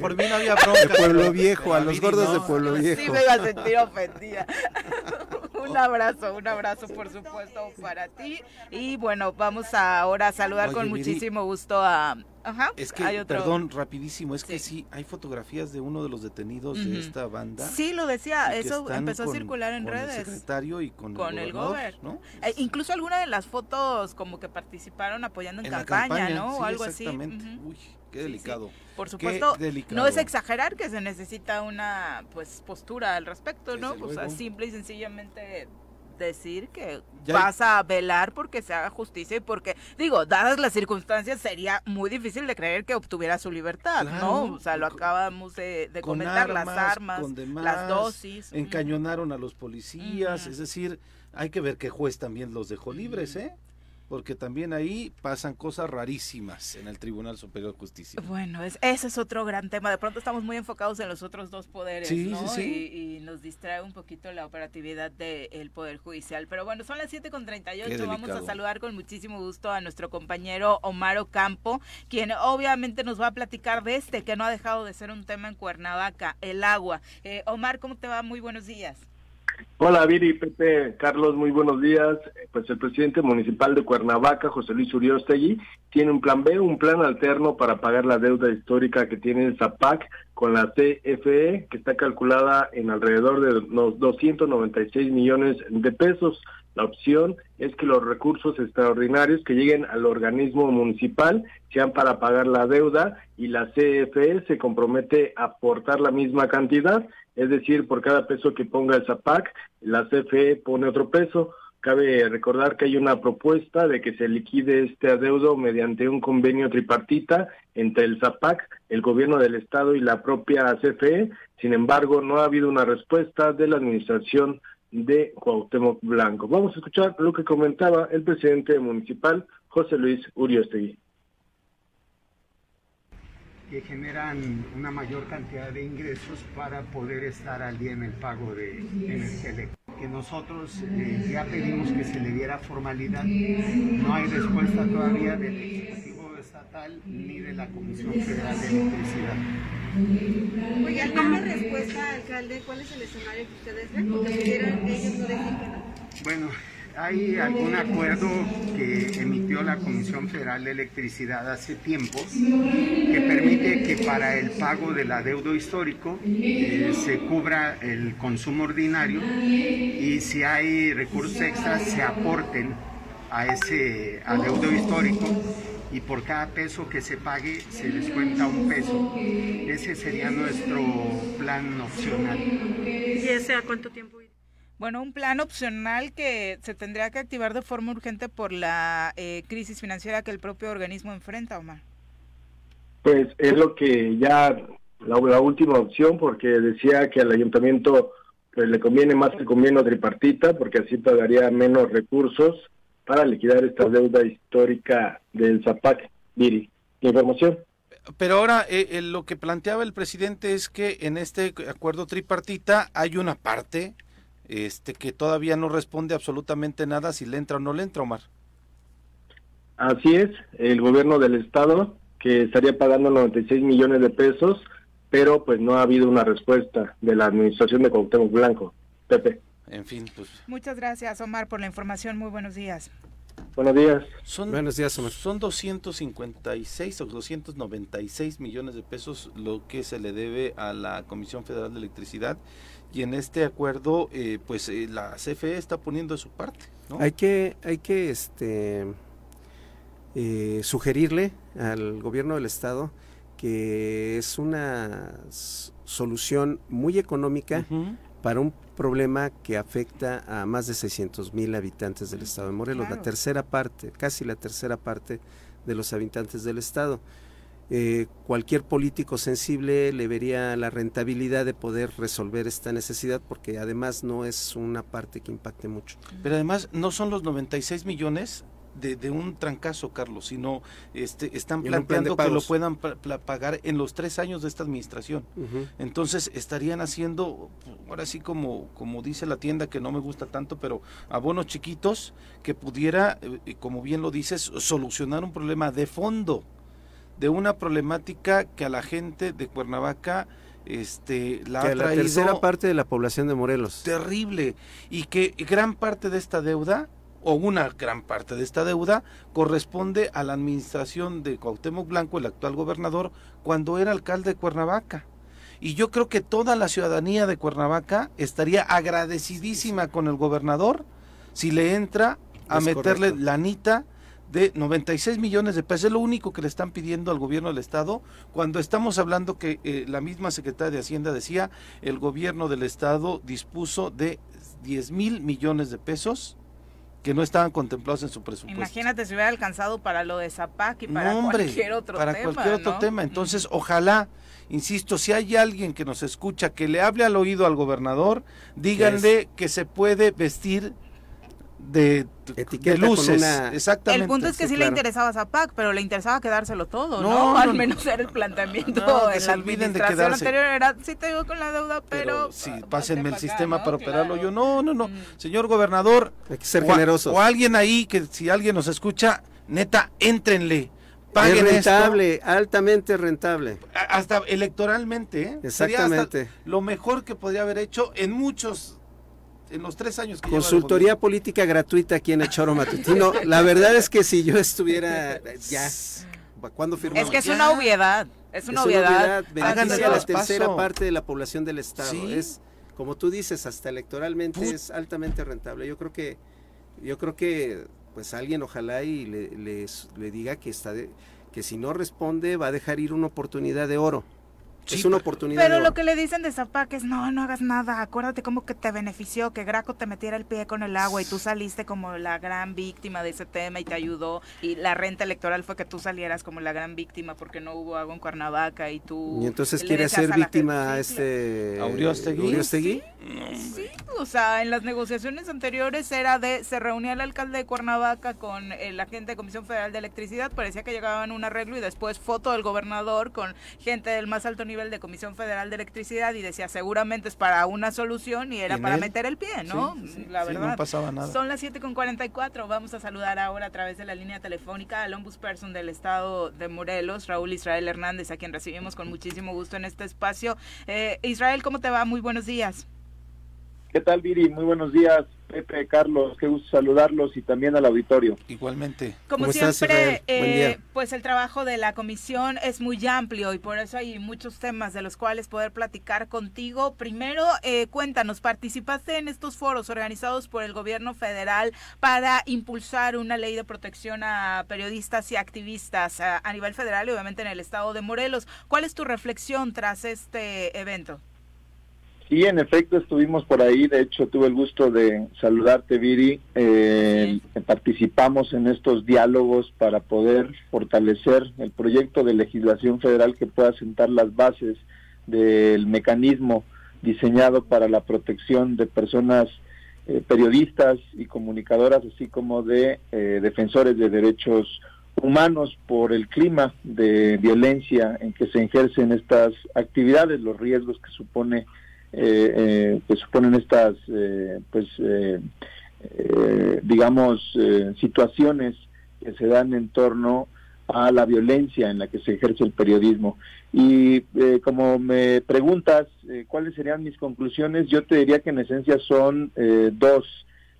por mí no había bronca. De Pueblo Viejo, a los gordos de Pueblo Viejo. Sí me iba a sentir ofendida. Un abrazo, un abrazo por supuesto para ti. Y bueno, vamos ahora a saludar con muchísimo gusto a Ajá. Es que, perdón, rapidísimo, es que sí, hay fotografías de uno de los detenidos de esta banda. Sí, lo decía, eso empezó a circular en con redes. El secretario y con, el, gobernador, ¿no? Eh, incluso alguna de las fotos como que participaron apoyando en, campaña, ¿no? o algo exactamente. así. Uy, qué delicado. Por supuesto, no es exagerar que se necesita una pues postura al respecto, ¿no? O sea, simple y sencillamente decir que vas a velar porque se haga justicia y porque, digo, dadas las circunstancias, sería muy difícil de creer que obtuviera su libertad, ¿no? O sea, lo acabamos de, comentar, las armas, las dosis. Encañonaron a los policías, es decir, hay que ver qué juez también los dejó libres, ¿eh? Porque también ahí pasan cosas rarísimas en el Tribunal Superior de Justicia. Bueno, es, ese es otro gran tema. De pronto estamos muy enfocados en los otros dos poderes, ¿no? Y, nos distrae un poquito la operatividad del Poder Judicial. Pero bueno, son las 7.38. Vamos a saludar con muchísimo gusto a nuestro compañero Omar Ocampo, quien obviamente nos va a platicar de este, que no ha dejado de ser un tema en Cuernavaca, el agua. Eh, Omar, ¿cómo te va? Muy buenos días. Hola Viri, Pepe, Carlos, muy buenos días. Pues el presidente municipal de Cuernavaca, José Luis Uriostegui, tiene un plan B, un plan alterno para pagar la deuda histórica que tiene el ZAPAC con la CFE, que está calculada en alrededor de los 296 millones de pesos. La opción es que los recursos extraordinarios que lleguen al organismo municipal sean para pagar la deuda y la CFE se compromete a aportar la misma cantidad, es decir, por cada peso que ponga el ZAPAC, la CFE pone otro peso. Cabe recordar que hay una propuesta de que se liquide este adeudo mediante un convenio tripartita entre el ZAPAC, el gobierno del estado y la propia CFE. Sin embargo, no ha habido una respuesta de la administración de Cuauhtémoc Blanco. Vamos a escuchar lo que comentaba el presidente municipal, José Luis Uriostegui. Que generan una mayor cantidad de ingresos para poder estar al día en el pago de energía eléctrica. Que nosotros eh, ya pedimos que se le diera formalidad. No hay respuesta todavía del Ejecutivo Estatal ni de la Comisión Federal de Electricidad. Oye, ¿alguna respuesta, alcalde? ¿Cuál es el escenario que ustedes ven? Porque ellos no dejan Bueno, hay algún acuerdo que emitió la Comisión Federal de Electricidad hace tiempo que permite que para el pago del adeudo histórico eh, se cubra el consumo ordinario y si hay recursos extras se aporten a ese adeudo histórico y por cada peso que se pague se descuenta un peso. Ese sería nuestro plan opcional. ¿Y ese cuánto tiempo? Bueno, un plan opcional que se tendría que activar de forma urgente por la eh, crisis financiera que el propio organismo enfrenta, Omar. Pues es lo que ya la, última opción, porque decía que al ayuntamiento pues, le conviene más el convenio tripartita, porque así pagaría menos recursos para liquidar esta deuda histórica del Zapac. Miri, información. Pero ahora eh, eh, lo que planteaba el presidente es que en este acuerdo tripartita hay una parte este que todavía no responde absolutamente nada si le entra o no le entra, Omar. Así es, el gobierno del estado que estaría pagando 96 millones de pesos, pero pues no ha habido una respuesta de la administración de Cuauhtémoc Blanco. Pepe. En fin, pues. Muchas gracias, Omar, por la información. Muy buenos días. Buenos días. Son, Buenos días, Omar. Son 256 o 296 millones de pesos lo que se le debe a la Comisión Federal de Electricidad y en este acuerdo, eh, pues eh, la CFE está poniendo de su parte. Hay que, hay que este, eh, sugerirle al gobierno del estado que es una solución muy económica para un problema que afecta a más de 600 mil habitantes del estado de Morelos, la tercera parte, casi la tercera parte de los habitantes del estado. Eh, cualquier político sensible le vería la rentabilidad de poder resolver esta necesidad porque además no es una parte que impacte mucho. Pero además no son los 96 millones de, un trancazo, Carlos, sino este, están planteando que lo puedan pagar en los tres años de esta administración. Entonces estarían haciendo, ahora sí como, como dice la tienda, que no me gusta tanto, pero abonos chiquitos que pudiera, eh, como bien lo dices, solucionar un problema de fondo, de una problemática que a la gente de Cuernavaca este la ha traído la tercera parte de la población de Morelos. Terrible. Y que gran parte de esta deuda o una gran parte de esta deuda corresponde a la administración de Cuauhtémoc Blanco, el actual gobernador, cuando era alcalde de Cuernavaca. Y yo creo que toda la ciudadanía de Cuernavaca estaría agradecidísima con el gobernador si le entra a meterle la lanita de 96 millones de pesos. Es lo único que le están pidiendo al gobierno del Estado cuando estamos hablando que eh, la misma secretaria de Hacienda decía el gobierno del Estado dispuso de 10 mil millones de pesos que no estaban contemplados en su presupuesto. Imagínate si hubiera alcanzado para lo de Zapac y para cualquier otro para tema. cualquier otro tema. Entonces, ojalá, insisto, si hay alguien que nos escucha que le hable al oído al gobernador, díganle que se puede vestir de, de luces. Exactamente. El punto es que sí, le interesaba Zapac, pero le interesaba quedárselo todo, ¿no? [LAUGHS] Al menos era el planteamiento en la administración anterior era, sí te digo con la deuda, pero... sí, pásenme el sistema para operarlo. Yo, no, no, no. Mm. Señor gobernador. Hay que ser generoso. O alguien ahí, que si alguien nos escucha, neta, éntrenle. Paguen es rentable, altamente rentable. Hasta electoralmente, ¿eh? Exactamente. lo mejor que podría haber hecho en muchos en los tres años que Consultoría política gratuita aquí en el Choro Matutino. [LAUGHS] La verdad es que si yo estuviera ya, ¿cuándo firmamos? Es que es una obviedad. Es una obviedad. Beneficia a la tercera parte de la población del Estado. Es, como tú dices, hasta electoralmente es altamente rentable. Yo creo que, yo creo que, pues alguien ojalá y le, le diga que está que si no responde va a dejar ir una oportunidad de oro es una oportunidad. Pero lo que le dicen de Zapac es, no, no hagas nada, acuérdate cómo que te benefició, que Graco te metiera el pie con el agua y tú saliste como la gran víctima de ese tema y te ayudó. Y la renta electoral fue que tú salieras como la gran víctima porque no hubo agua en Cuernavaca y tú... Y entonces quiere ser víctima a este... ¿Auriostegui? ¿Sí? sí, o sea, en las negociaciones anteriores era de, se reunía el alcalde de Cuernavaca con la gente de Comisión Federal de Electricidad, parecía que llegaban a un arreglo y después foto del gobernador con gente del más alto nivel de Comisión Federal de Electricidad y decía seguramente es para una solución y era para meter el pie, ¿no? la verdad. no pasaba nada. Son las 7.44, vamos a saludar ahora a través de la línea telefónica al ombudsperson del estado de Morelos, Raúl Israel Hernández, a quien recibimos con muchísimo gusto en este espacio. Eh, Israel, ¿cómo te va? Muy buenos días. ¿Qué tal, Viri? Muy buenos días. Pepe, Carlos, qué gusto saludarlos y también al auditorio. Igualmente. Como siempre, eh, pues el trabajo de la comisión es muy amplio y por eso hay muchos temas de los cuales poder platicar contigo. Primero, eh, cuéntanos, participaste en estos foros organizados por el gobierno federal para impulsar una ley de protección a periodistas y activistas a nivel federal y obviamente en el estado de Morelos. ¿Cuál es tu reflexión tras este evento? Sí, en efecto estuvimos por ahí, de hecho tuve el gusto de saludarte, Viri. Eh, participamos en estos diálogos para poder fortalecer el proyecto de legislación federal que pueda sentar las bases del mecanismo diseñado para la protección de personas eh, periodistas y comunicadoras, así como de eh, defensores de derechos humanos por el clima de violencia en que se ejercen estas actividades, los riesgos que supone eh, eh, que suponen estas, eh, pues, eh, digamos, situaciones que se dan en torno a la violencia en la que se ejerce el periodismo. Y como me preguntas cuáles serían mis conclusiones, yo te diría que en esencia son dos.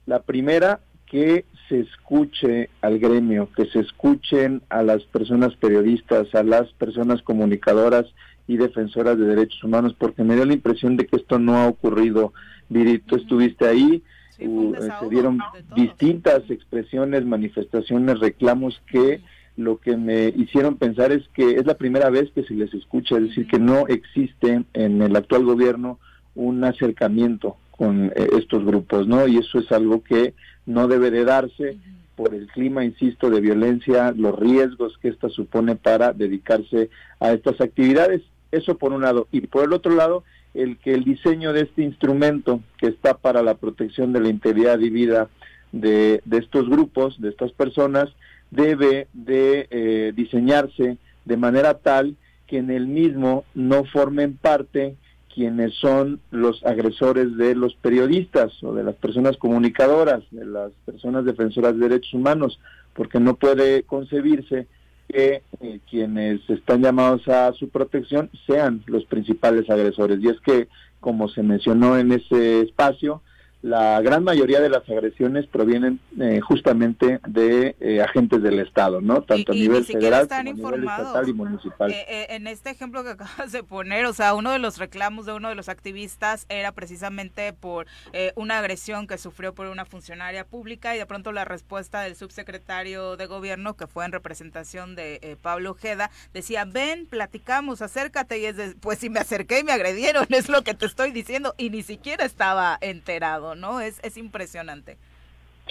La primera, que se escuche al gremio, que se escuchen a las personas periodistas, a las personas comunicadoras y defensoras de derechos humanos, porque me dio la impresión de que esto no ha ocurrido. Viri, tú estuviste ahí, uh, se dieron distintas expresiones, manifestaciones, reclamos que lo que me hicieron pensar es que es la primera vez que se les escucha, es decir, que no existe en el actual gobierno un acercamiento con eh, estos grupos, ¿no? Y eso es algo que no debe de darse por el clima, insisto, de violencia, los riesgos que esta supone para dedicarse a estas actividades. Eso por un lado. Y por el otro lado, el que el diseño de este instrumento que está para la protección de la integridad y vida de, de estos grupos, de estas personas, debe de eh, diseñarse de manera tal que en el mismo no formen parte quienes son los agresores de los periodistas o de las personas comunicadoras, de las personas defensoras de derechos humanos, porque no puede concebirse que eh, quienes están llamados a su protección sean los principales agresores. Y es que, como se mencionó en ese espacio, la gran mayoría de las agresiones provienen eh, justamente de eh, agentes del Estado, ¿no? Tanto a nivel federal como a nivel estatal y municipal. Eh, en este ejemplo que [LAUGHS] acabas de poner, o sea, uno de los reclamos de uno de los activistas era precisamente por una agresión que sufrió por una funcionaria pública y de pronto la respuesta del subsecretario de gobierno, que fue en representación de Pablo Ojeda, decía, ven, platicamos, acércate, y es de, pues si me acerqué y me agredieron, [LAUGHS] es lo que te estoy diciendo, y ni siquiera estaba enterado. ¿No? Es, es impresionante.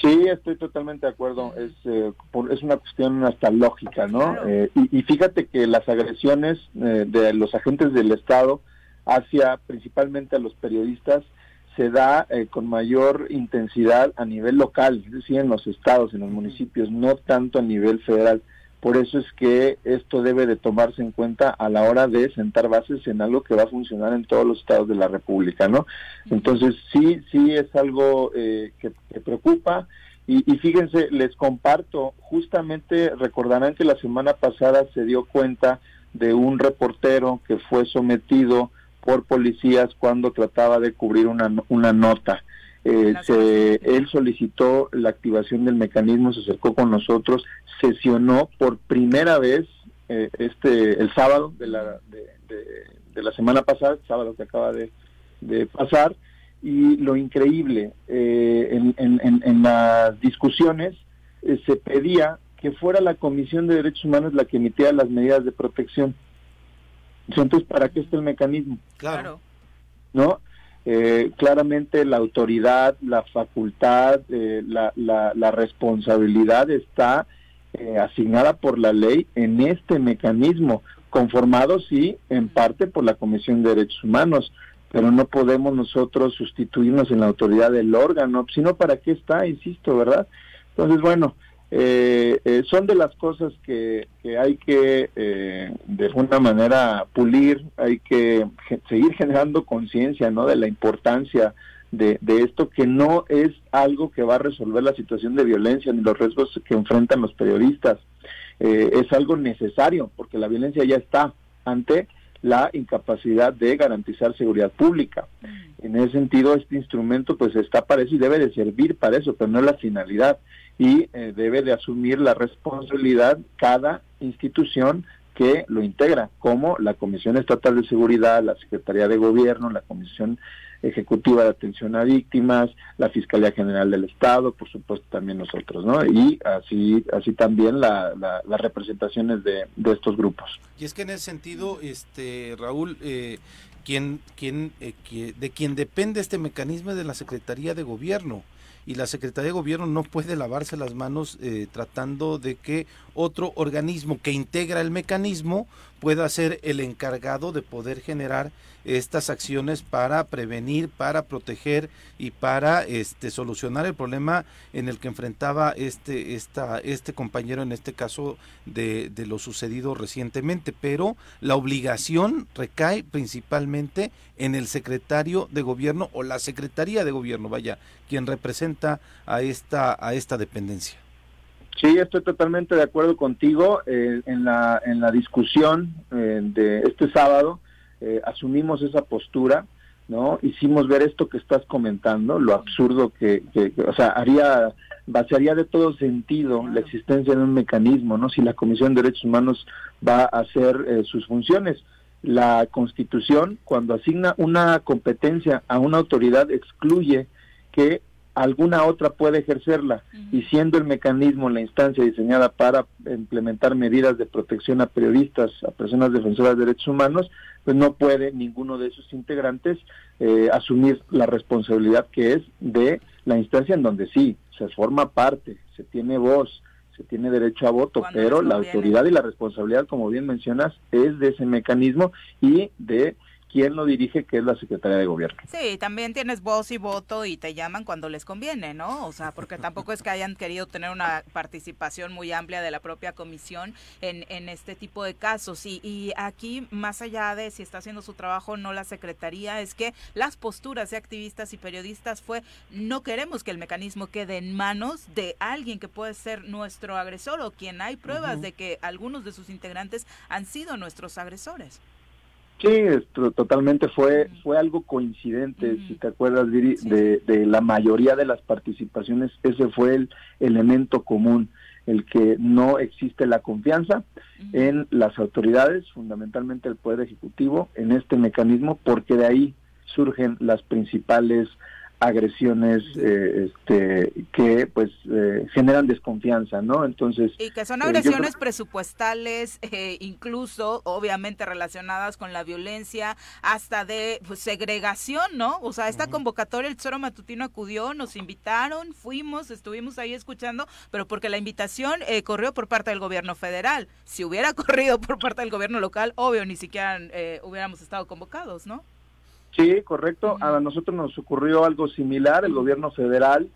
Sí, estoy totalmente de acuerdo. Es, eh, es una cuestión hasta lógica, ¿no? Eh, y, fíjate que las agresiones eh, de los agentes del Estado hacia principalmente a los periodistas se da con mayor intensidad a nivel local, es decir, en los estados, en los municipios, no tanto a nivel federal. Por eso es que esto debe de tomarse en cuenta a la hora de sentar bases en algo que va a funcionar en todos los estados de la República, ¿no? Entonces sí, sí es algo eh, que, preocupa y, fíjense, les comparto, justamente recordarán que la semana pasada se dio cuenta de un reportero que fue sometido por policías cuando trataba de cubrir una, una nota. Eh, él solicitó la activación del mecanismo, se acercó con nosotros, sesionó por primera vez eh, este el sábado de la, de, la semana pasada, el sábado que acaba de, pasar, y lo increíble, eh, en, en, las discusiones se pedía que fuera la Comisión de Derechos Humanos la que emitiera las medidas de protección. Entonces, ¿para qué está el mecanismo? Claro. ¿No? Eh, claramente la autoridad, la facultad, eh, la, la, responsabilidad está eh, asignada por la ley en este mecanismo, conformado sí en parte por la Comisión de Derechos Humanos, pero no podemos nosotros sustituirnos en la autoridad del órgano, sino para qué está, insisto, ¿verdad? Entonces, bueno, eh, eh, son de las cosas que, hay que eh, de alguna manera pulir, hay que seguir generando conciencia ¿no? de la importancia de, de, esto, que no es algo que va a resolver la situación de violencia ni los riesgos que enfrentan los periodistas. es algo necesario, porque la violencia ya está ante la incapacidad de garantizar seguridad pública. Mm. En ese sentido, este instrumento pues está para eso y debe de servir para eso, pero no es la finalidad y eh, debe de asumir la responsabilidad cada institución que lo integra, como la Comisión Estatal de Seguridad, la Secretaría de Gobierno, la Comisión Ejecutiva de Atención a Víctimas, la Fiscalía General del Estado, por supuesto también nosotros, ¿no? Y así, así también las representaciones de, estos grupos. Y es que en ese sentido, este Raúl, eh, quien, eh, de quien depende este mecanismo es de la Secretaría de Gobierno y la Secretaría de Gobierno no puede lavarse las manos eh, tratando de que otro organismo que integra el mecanismo pueda ser el encargado de poder generar estas acciones para prevenir, para proteger y para este solucionar el problema en el que enfrentaba este este compañero en este caso de, de lo sucedido recientemente, pero la obligación recae principalmente en el secretario de gobierno o la secretaría de gobierno, vaya, quien representa a esta a esta dependencia. Sí, estoy totalmente de acuerdo contigo. Eh, en, la, en la discusión eh, de este sábado eh, asumimos esa postura, ¿no? Hicimos ver esto que estás comentando, lo absurdo que, o sea, haría, vaciaría de todo sentido la existencia de un mecanismo, ¿no? Si la Comisión de Derechos Humanos va a hacer sus funciones. La Constitución, cuando asigna una competencia a una autoridad, excluye que alguna otra puede ejercerla. Y siendo el mecanismo la instancia diseñada para implementar medidas de protección a periodistas, a personas defensoras de derechos humanos, pues no puede ninguno de esos integrantes eh, asumir la responsabilidad que es de la instancia en donde sí se forma parte, se tiene voz, se tiene derecho a voto, pero la autoridad y la responsabilidad, como bien mencionas, es de ese mecanismo y de quién lo dirige, que es la Secretaría de Gobierno. Sí, también tienes voz y voto y te llaman cuando les conviene, ¿no? O sea, porque tampoco es que hayan querido tener una participación muy amplia de la propia comisión en, en este tipo de casos. Y, y aquí, más allá de si está haciendo su trabajo o no la Secretaría, es que las posturas de activistas y periodistas fue, no queremos que el mecanismo quede en manos de alguien que puede ser nuestro agresor o quien hay pruebas de que algunos de sus integrantes han sido nuestros agresores. Sí, esto, totalmente fue fue algo coincidente, si te acuerdas, de, de, la mayoría de las participaciones, ese fue el elemento común, el que no existe la confianza en las autoridades, fundamentalmente el Poder Ejecutivo, en este mecanismo, porque de ahí surgen las principales agresiones eh, este, que pues eh, generan desconfianza, ¿no? Entonces y que son eh, agresiones presupuestales, incluso obviamente relacionadas con la violencia, hasta de pues, segregación, ¿no? O sea, esta convocatoria el Tesoro Matutino acudió, nos invitaron, fuimos, estuvimos ahí escuchando, pero porque la invitación corrió por parte del gobierno federal. Si hubiera [LAUGHS] corrido por parte del gobierno local, obvio ni siquiera hubiéramos estado convocados, ¿no? Sí, correcto. A nosotros nos ocurrió algo similar. El gobierno federal,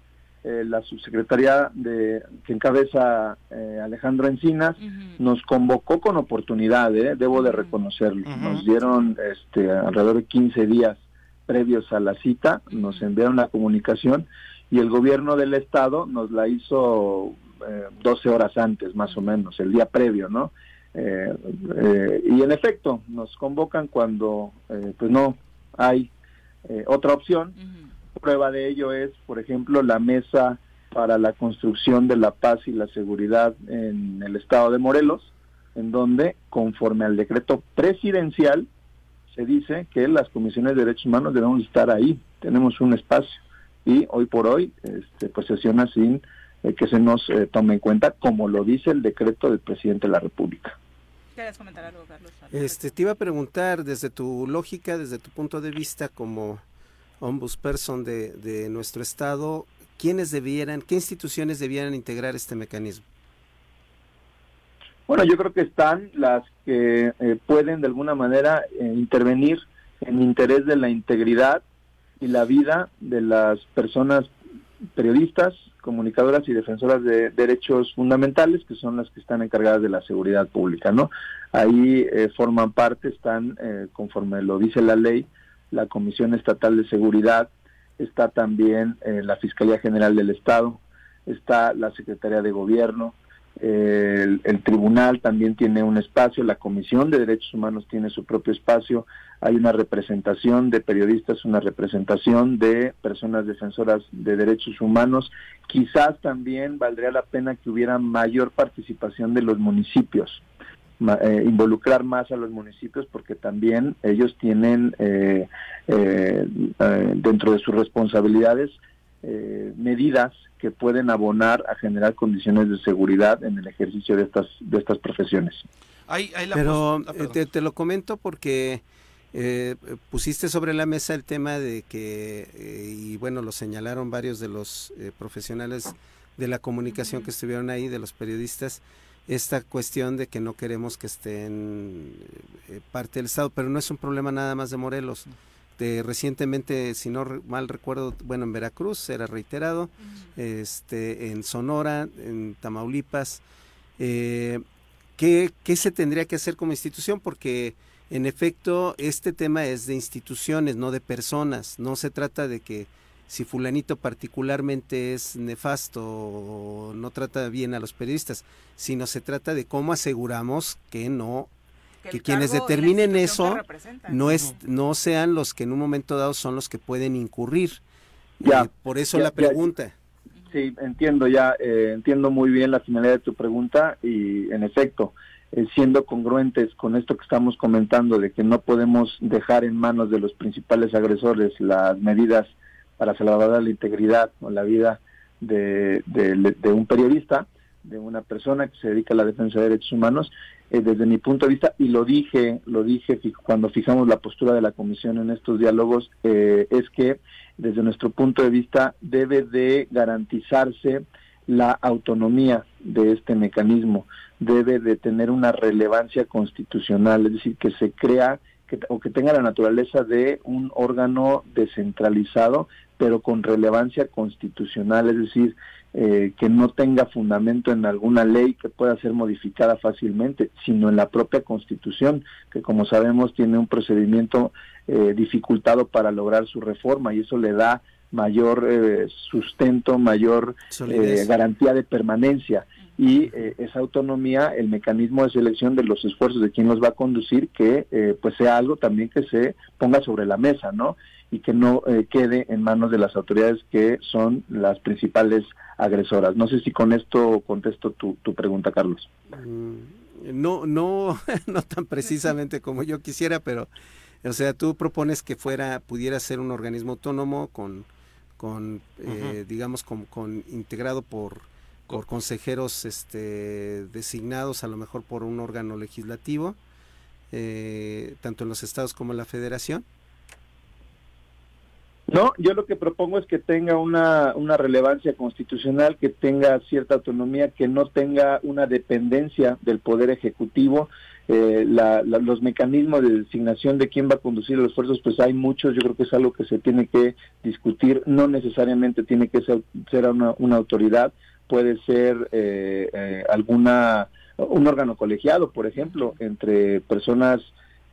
eh, la subsecretaría de, que encabeza eh, Alejandro Encinas, nos convocó con oportunidad, eh, debo de reconocerlo. Nos dieron este, alrededor de 15 días previos a la cita, nos enviaron la comunicación y el gobierno del estado nos la hizo 12 horas antes, más o menos, el día previo, ¿no? y en efecto, nos convocan cuando pues no hay eh, otra opción. Prueba de ello es, por ejemplo, la mesa para la construcción de la paz y la seguridad en el estado de Morelos, en donde, conforme al decreto presidencial, se dice que las comisiones de derechos humanos debemos estar ahí, tenemos un espacio y hoy por hoy este, pues sesiona sin eh, que se nos eh, tome en cuenta, como lo dice el decreto del presidente de la República. ¿Quieres comentar algo, Carlos? Este, te iba a preguntar, desde tu lógica, desde tu punto de vista como ombudsperson de, de nuestro estado, ¿quiénes debieran, qué instituciones debieran integrar este mecanismo? Bueno, yo creo que están las que eh, pueden de alguna manera eh, intervenir en interés de la integridad y la vida de las personas periodistas, comunicadoras y defensoras de derechos fundamentales, que son las que están encargadas de la seguridad pública, ¿no? Ahí eh, forman parte, están, eh, conforme lo dice la ley, la Comisión Estatal de Seguridad, está también eh, la Fiscalía General del Estado, está la Secretaría de Gobierno, el, tribunal también tiene un espacio, la Comisión de Derechos Humanos tiene su propio espacio, hay una representación de periodistas, una representación de personas defensoras de derechos humanos. Quizás también valdría la pena que hubiera mayor participación de los municipios, eh, involucrar más a los municipios porque también ellos tienen eh, eh, dentro de sus responsabilidades medidas que pueden abonar a generar condiciones de seguridad en el ejercicio de estas de estas profesiones. Pero ah, eh, te, lo comento porque eh, pusiste sobre la mesa el tema de que, eh, y bueno, lo señalaron varios de los profesionales de la comunicación que estuvieron ahí, de los periodistas, esta cuestión de que no queremos que estén parte del Estado, pero no es un problema nada más de Morelos. Este, recientemente, si no mal recuerdo, bueno, en Veracruz era reiterado, este, en Sonora, en Tamaulipas. Eh, ¿qué, se tendría que hacer como institución? Porque en efecto, este tema es de instituciones, no de personas. No se trata de que si fulanito particularmente es nefasto o no trata bien a los periodistas, sino se trata de cómo aseguramos que no que, quienes determinen eso no es no sean los que en un momento dado son los que pueden incurrir. Ya, por eso la pregunta. sí, entiendo ya, eh, entiendo muy bien la finalidad de tu pregunta y en efecto, eh, siendo congruentes con esto que estamos comentando de que no podemos dejar en manos de los principales agresores las medidas para salvaguardar la integridad o la vida de, de un periodista, de una persona que se dedica a la defensa de derechos humanos, eh, desde mi punto de vista, y lo dije, lo dije cuando fijamos la postura de la comisión en estos diálogos, eh, es que desde nuestro punto de vista debe de garantizarse la autonomía de este mecanismo, debe de tener una relevancia constitucional, es decir, que se crea que, o que tenga la naturaleza de un órgano descentralizado, pero con relevancia constitucional, es decir, eh, que no tenga fundamento en alguna ley que pueda ser modificada fácilmente, sino en la propia Constitución, que como sabemos tiene un procedimiento eh, dificultado para lograr su reforma y eso le da mayor eh, sustento, mayor garantía de permanencia. Y esa autonomía, el mecanismo de selección de los esfuerzos de quien los va a conducir, que pues sea algo también que se ponga sobre la mesa, ¿no? Y que no quede en manos de las autoridades que son las principales agresoras. No sé si con esto contesto tu, tu pregunta, Carlos. Mm, no, no, [LAUGHS] no tan precisamente como yo quisiera, pero, o sea, tú propones que fuera, pudiera ser un organismo autónomo con, con eh, digamos, con, con, integrado por, por consejeros este, designados a lo mejor por un órgano legislativo, eh, tanto en los estados como en la federación. No, yo lo que propongo es que tenga una, relevancia constitucional, que tenga cierta autonomía, que no tenga una dependencia del Poder Ejecutivo. Eh, los mecanismos de designación de quién va a conducir los esfuerzos, pues hay muchos, yo creo que es algo que se tiene que discutir, no necesariamente tiene que ser, ser una, una autoridad, puede ser eh, eh, alguna un órgano colegiado, por ejemplo, entre personas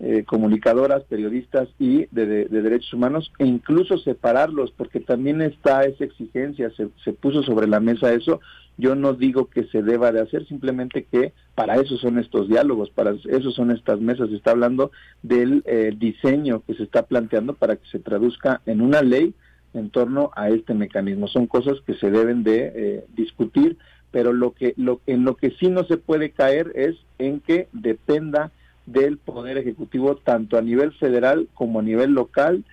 eh, comunicadoras, periodistas y de, derechos humanos, e incluso separarlos, porque también está esa exigencia, se, se, puso sobre la mesa eso. Yo no digo que se deba de hacer, simplemente que para eso son estos diálogos, para eso son estas mesas. Se está hablando del eh, diseño que se está planteando para que se traduzca en una ley en torno a este mecanismo. Son cosas que se deben de eh, discutir, pero lo que lo, en lo que sí no se puede caer es en que dependa del Poder Ejecutivo, tanto a nivel federal como a nivel local,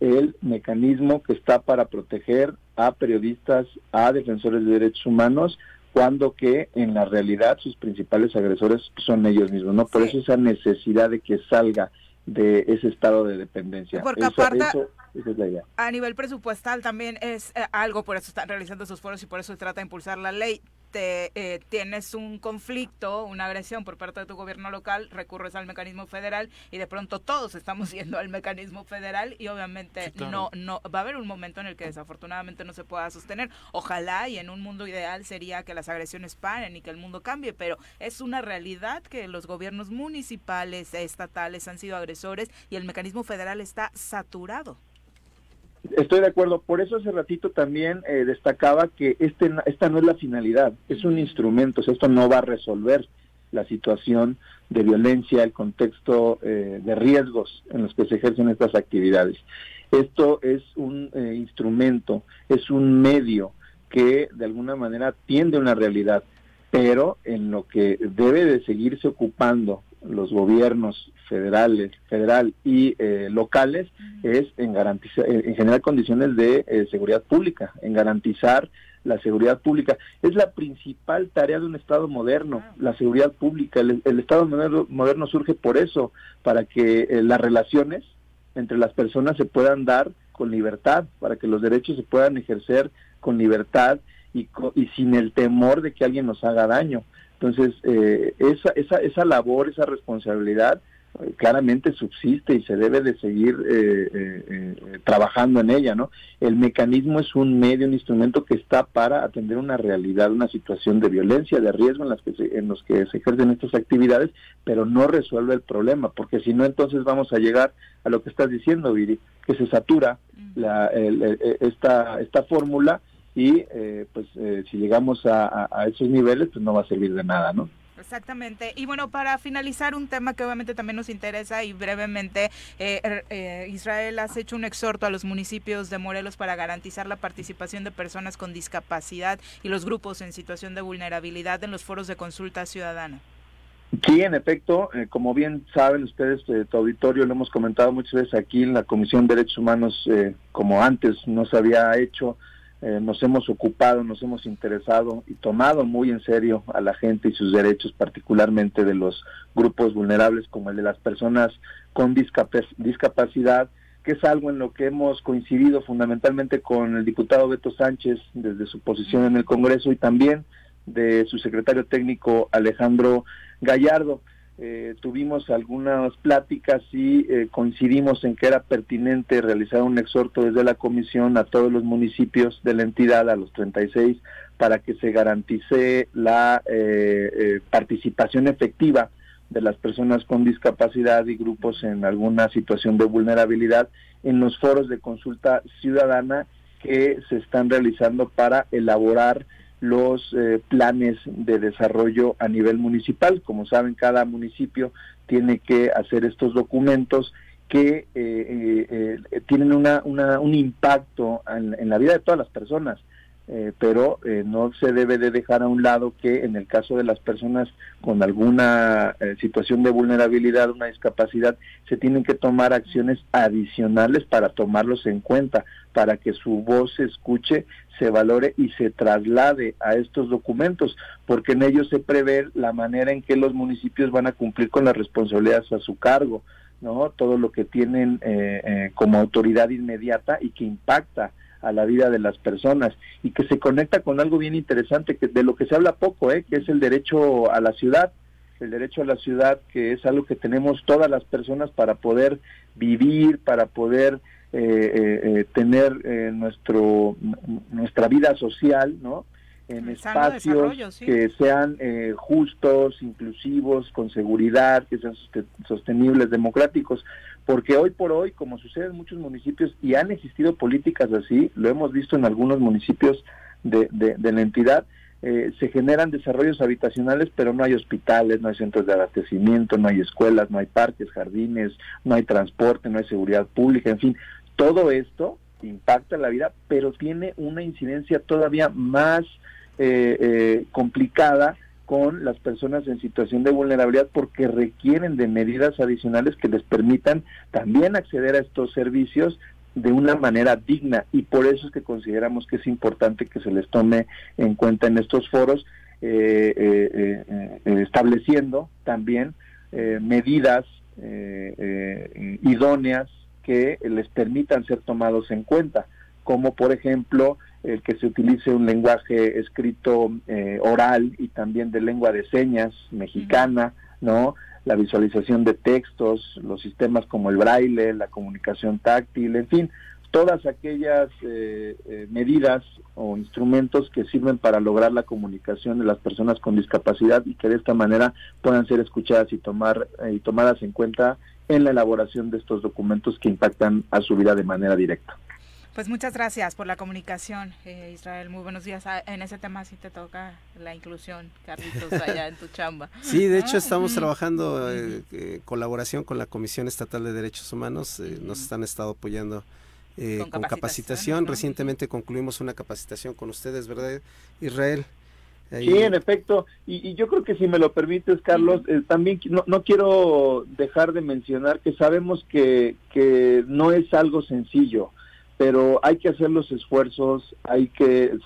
el mecanismo que está para proteger a periodistas, a defensores de derechos humanos, cuando que en la realidad sus principales agresores son ellos mismos, ¿no? Por eso esa necesidad de que salga de ese estado de dependencia. Porque aparte, a nivel presupuestal también es eh, algo, por eso están realizando esos foros y por eso se trata de impulsar la ley. Te, eh, tienes un conflicto, una agresión por parte de tu gobierno local, recurres al mecanismo federal y de pronto todos estamos [LAUGHS] yendo al mecanismo federal y obviamente no no va a haber un momento en el que desafortunadamente no se pueda sostener. Ojalá y en un mundo ideal sería que las agresiones paren y que el mundo cambie, pero es una realidad que los gobiernos municipales, estatales han sido agresores y el mecanismo federal está saturado. Estoy de acuerdo. Por eso hace ratito también eh, destacaba que este, esta no es la finalidad, es un instrumento. esto no va a resolver la situación de violencia, el contexto eh, de riesgos en los que se ejercen estas actividades. Esto es un eh, instrumento, es un medio que de alguna manera tiende a una realidad, pero en lo que debe de seguirse ocupando los gobiernos federales, federal y eh, locales es en garantizar, en generar condiciones de eh, seguridad pública, en garantizar la seguridad pública. Es la principal tarea de un Estado moderno, la seguridad pública. El, Estado moderno, surge por eso, para que eh, las relaciones entre las personas se puedan dar con libertad, para que los derechos se puedan ejercer con libertad y, y sin el temor de que alguien nos haga daño. Entonces, eh, esa, esa, esa labor, esa responsabilidad, eh, claramente subsiste y se debe de seguir eh, trabajando en ella, ¿no? El mecanismo es un medio, un instrumento que está para atender una realidad, una situación de violencia, de riesgo en las que en los que se ejercen estas actividades, pero no resuelve el problema, porque si no entonces vamos a llegar a lo que estás diciendo, Viri, que se satura la, esta esta fórmula y eh, pues eh, si llegamos a, esos niveles pues no va a servir de nada, ¿no? Exactamente. Y bueno, para finalizar, un tema que obviamente también nos interesa y brevemente, eh, er, Israel has hecho un exhorto a los municipios de Morelos para garantizar la participación de personas con discapacidad y los grupos en situación de vulnerabilidad en los foros de consulta ciudadana. Sí, en efecto, como bien saben ustedes, tu auditorio lo hemos comentado muchas veces aquí en la Comisión de Derechos Humanos, como antes no se había hecho eh, nos hemos ocupado, nos hemos interesado y tomado muy en serio a la gente y sus derechos, particularmente de los grupos vulnerables como el de las personas con discapacidad, que es algo en lo que hemos coincidido fundamentalmente con el diputado Beto Sánchez desde su posición en el Congreso y también de su secretario técnico Alejandro Gallardo. Eh, tuvimos algunas pláticas y eh, coincidimos en que era pertinente realizar un exhorto desde la comisión a todos los municipios de la entidad, a los 36, para que se garantice la eh, participación efectiva de las personas con discapacidad y grupos en alguna situación de vulnerabilidad en los foros de consulta ciudadana que se están realizando para elaborar los eh, planes de desarrollo a nivel municipal. Como saben, cada municipio tiene que hacer estos documentos que eh, eh, tienen una, un impacto en, la vida de todas las personas. Pero no se debe de dejar a un lado que en el caso de las personas con alguna situación de vulnerabilidad, una discapacidad, se tienen que tomar acciones adicionales para tomarlos en cuenta, para que su voz se escuche se valore y se traslade a estos documentos, porque en ellos se prevé la manera en que los municipios van a cumplir con las responsabilidades a su cargo, ¿no? Todo lo que tienen eh, eh, como autoridad inmediata y que impacta a la vida de las personas y que se conecta con algo bien interesante que de lo que se habla poco, ¿eh? que es el derecho a la ciudad, el derecho a la ciudad que es algo que tenemos todas las personas para poder vivir, para poder eh, eh, eh, tener nuestro nuestra vida social, ¿no? En espacios que sean justos, inclusivos, con seguridad, que sean sostenibles, democráticos, porque hoy por hoy, como sucede en muchos municipios, y han existido políticas así, lo hemos visto en algunos municipios de, de, la entidad, se generan desarrollos habitacionales, pero no hay hospitales, no hay centros de abastecimiento, no hay escuelas, no hay parques, jardines, no hay transporte, no hay seguridad pública, en fin, todo esto impacta la vida, pero tiene una incidencia todavía más eh, eh, complicada con las personas en situación de vulnerabilidad porque requieren de medidas adicionales que les permitan también acceder a estos servicios de una manera digna. Y por eso es que consideramos que es importante que se les tome en cuenta en estos foros eh, estableciendo también medidas idóneas que les permitan ser tomados en cuenta, como por ejemplo el que se utilice un lenguaje escrito eh, oral y también de lengua de señas mexicana, ¿no? La visualización de textos, los sistemas como el braille, la comunicación táctil, en fin, todas aquellas eh, eh, medidas o instrumentos que sirven para lograr la comunicación de las personas con discapacidad y que de esta manera puedan ser escuchadas y tomar y tomadas en cuenta en la elaboración de estos documentos que impactan a su vida de manera directa. Pues muchas gracias por la comunicación, eh, Israel. Muy buenos días. Ah, en ese tema sí te toca la inclusión, Carlitos, allá en tu chamba. [LAUGHS] Sí, de hecho estamos trabajando en eh, colaboración con la Comisión Estatal de Derechos Humanos. Eh, nos han estado apoyando con, capacitación. Recientemente concluimos una capacitación con ustedes, ¿verdad, Israel? Sí, en efecto, y, yo creo que si me lo permites, Carlos, eh, también no, no, quiero dejar de mencionar que sabemos que, que no es algo sencillo, pero hay que hacer los esfuerzos, hay que,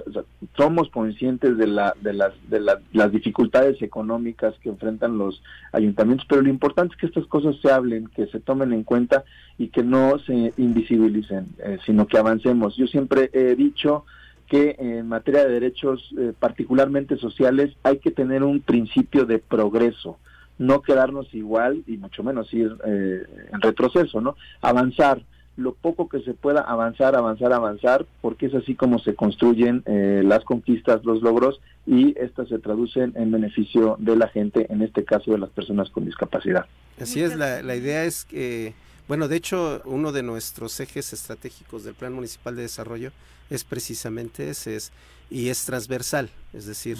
somos conscientes de, la, de, las, de las dificultades económicas que enfrentan los ayuntamientos, pero lo importante es que estas cosas se hablen, que se tomen en cuenta y que no se invisibilicen, eh, sino que avancemos. Yo siempre he dicho, que en materia de derechos eh, particularmente sociales hay que tener un principio de progreso, no quedarnos igual y mucho menos ir eh, en retroceso, ¿no? Avanzar, lo poco que se pueda avanzar, avanzar, avanzar, porque es así como se construyen eh, las conquistas, los logros y estas se traducen en beneficio de la gente, en este caso de las personas con discapacidad. Así es, la, la idea es que, bueno, de hecho, uno de nuestros ejes estratégicos del Plan Municipal de Desarrollo es precisamente ese, es, y es transversal, es decir,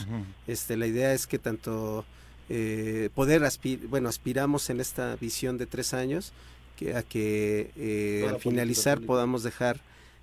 este, la idea es que tanto eh, poder aspir, bueno, aspiramos en esta visión de tres años que, a que eh, al finalizar podamos dejar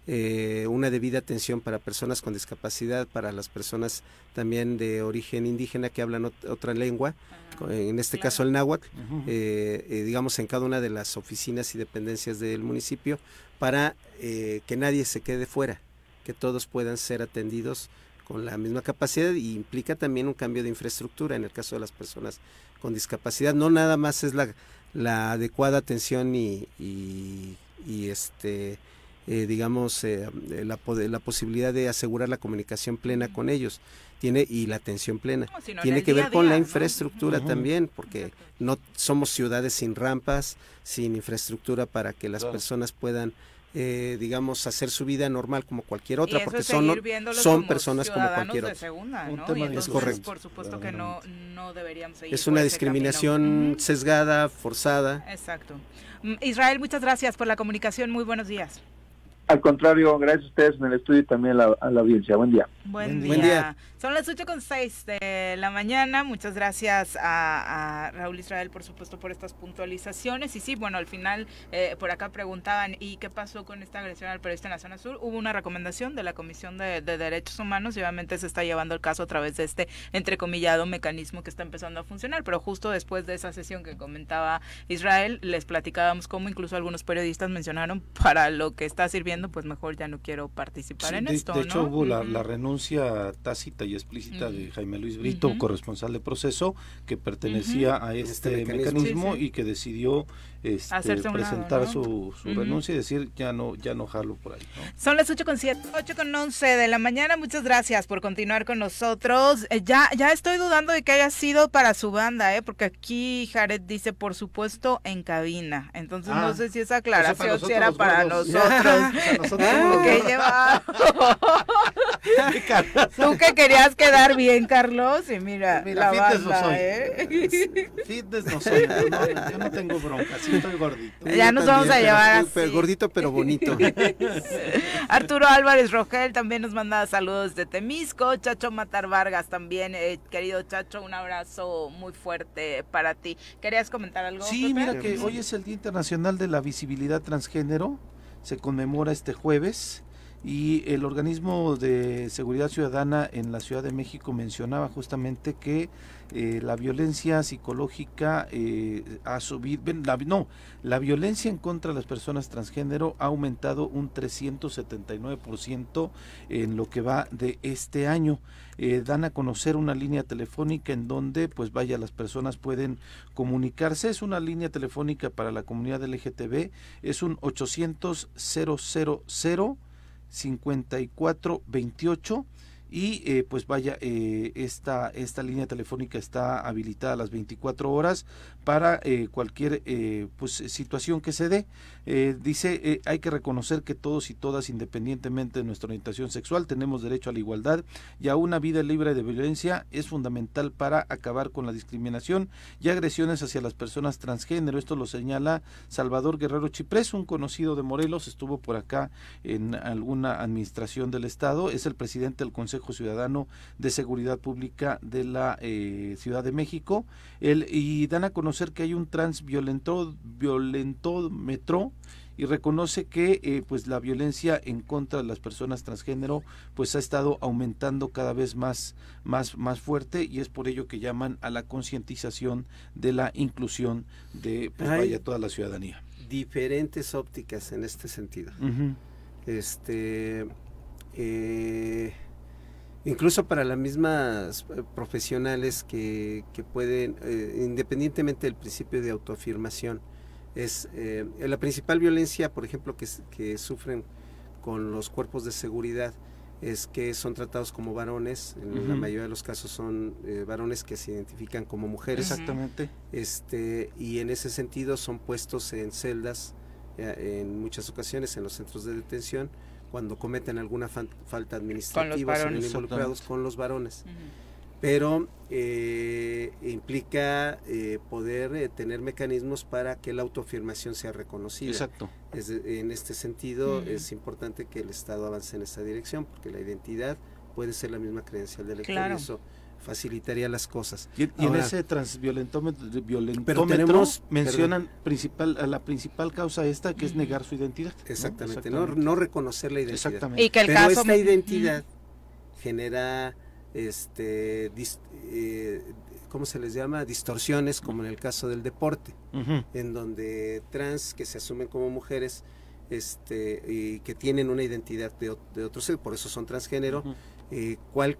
eh, una debida atención para personas con discapacidad, para las personas también de origen indígena que hablan otra lengua, ah, en este caso el náhuatl, digamos en cada una de las oficinas y dependencias del municipio, para que nadie se quede fuera que todos puedan ser atendidos con la misma capacidad y implica también un cambio de infraestructura en el caso de las personas con discapacidad. No nada más es la, la adecuada atención y, y, este eh, digamos eh, la, la posibilidad de asegurar la comunicación plena con ellos. Tiene y la atención plena. Tiene que ver con la infraestructura también porque no somos ciudades sin rampas sin infraestructura para que las personas puedan eh, digamos, hacer su vida normal como cualquier otra, porque son, son personas como cualquier otra. es correcto. Por supuesto que no, no deberíamos seguir Es una discriminación sesgada, forzada. Exacto. Mm, Israel, muchas gracias por la comunicación. Muy buenos días. Al contrario, gracias a ustedes en el estudio y también a la, audiencia. Buen día. Buen, día. Son las 8 con 6 de la mañana. Muchas gracias a, Raúl Israel, por supuesto, por estas puntualizaciones. Y sí, bueno, al final eh, por acá preguntaban, ¿y qué pasó con esta agresión al periodista en la zona sur? Hubo una recomendación de la Comisión de, Derechos Humanos y obviamente se está llevando el caso a través de este entrecomillado mecanismo que está empezando a funcionar. Pero justo después de esa sesión que comentaba Israel, les platicábamos cómo incluso algunos periodistas mencionaron [LAUGHS] para lo que está sirviendo, pues mejor ya no quiero participar en esto. De hecho, hubo la, la renuncia tácita y explícita de Jaime Luis Brito, corresponsal de proceso, que pertenecía a este, este mecanismo, y que decidió este, presentar su, renuncia y decir ya no ya no jalo por ahí. Son las 8 con 7, 8 con 11 de la mañana. Muchas gracias por continuar con nosotros. Eh, ya ya estoy dudando de que haya sido para su banda, ¿eh? porque aquí Jared dice, por supuesto, en cabina. Entonces no ah, sé si esa aclaración si era [LAUGHS] para nosotros. [LAUGHS] ¿Qué lleva? [LAUGHS] Tú que querías quedar bien, Carlos, y mira, la fitness banda, no soy. ¿eh? Fitness no soy, yo no tengo broncas estoy gordito. Ya nos vamos a llevar así. Gordito pero bonito. [LAUGHS] Arturo Álvarez Rogel también nos manda saludos de Temisco. Chacho Matar Vargas también, eh, querido Chacho, un abrazo muy fuerte para ti. ¿Querías comentar algo? Sí, mira que hoy es el Día Internacional de la Visibilidad Transgénero. Se conmemora este jueves. Y el organismo de seguridad ciudadana en la Ciudad de México mencionaba justamente que eh, la violencia psicológica eh, ha subido, no, la violencia en contra de las personas transgénero ha aumentado un 379% en lo que va de este año. Eh, dan a conocer una línea telefónica en donde, pues vaya, las personas pueden comunicarse. Es una línea telefónica para la comunidad LGTB, es un 800 000 5428 y eh, pues vaya eh, esta esta línea telefónica está habilitada a las 24 horas para eh, cualquier eh, pues, situación que se dé. Eh, dice, hay que reconocer que todos y todas, independientemente de nuestra orientación sexual, tenemos derecho a la igualdad y a una vida libre de violencia es fundamental para acabar con la discriminación y agresiones hacia las personas transgénero. Esto lo señala Salvador Guerrero Chiprés, un conocido de Morelos, estuvo por acá en alguna administración del Estado, es el presidente del Consejo Ciudadano de Seguridad Pública de la Ciudad de México. Él, y dan a conocer que hay un transviolentómetro y reconoce que eh, pues la violencia en contra de las personas transgénero pues ha estado aumentando cada vez más más más fuerte y es por ello que llaman a la concientización de la inclusión de pues, vaya, toda la ciudadanía. diferentes ópticas en este sentido. Este eh, incluso para las mismas eh, profesionales que, pueden, eh, independientemente del principio de autoafirmación, es eh, la principal violencia, por ejemplo, que, que, sufren con los cuerpos de seguridad es que son tratados como varones, en la mayoría de los casos son varones que se identifican como mujeres. Exactamente. Este, y en ese sentido son puestos en celdas, en muchas ocasiones en los centros de detención, cuando cometen alguna falta administrativa, son involucrados con los varones. Pero eh, implica eh, poder eh, tener mecanismos para que la autoafirmación sea reconocida. Exacto. en este sentido, es importante que el Estado avance en esta dirección, porque la identidad puede ser la misma credencial del elector y eso facilitaría las cosas. Y, en ese transviolentómetro tenemos, mencionan principal, la principal causa esta que es negar su identidad. Exactamente, ¿no? reconocer la identidad. Exactamente. Y que el Pero esta identidad genera este eh, ¿cómo se les llama? distorsiones como en el caso del deporte, en donde trans que se asumen como mujeres este, y que tienen una identidad de, de otro sexo, por eso son transgénero, eh, ¿cuál,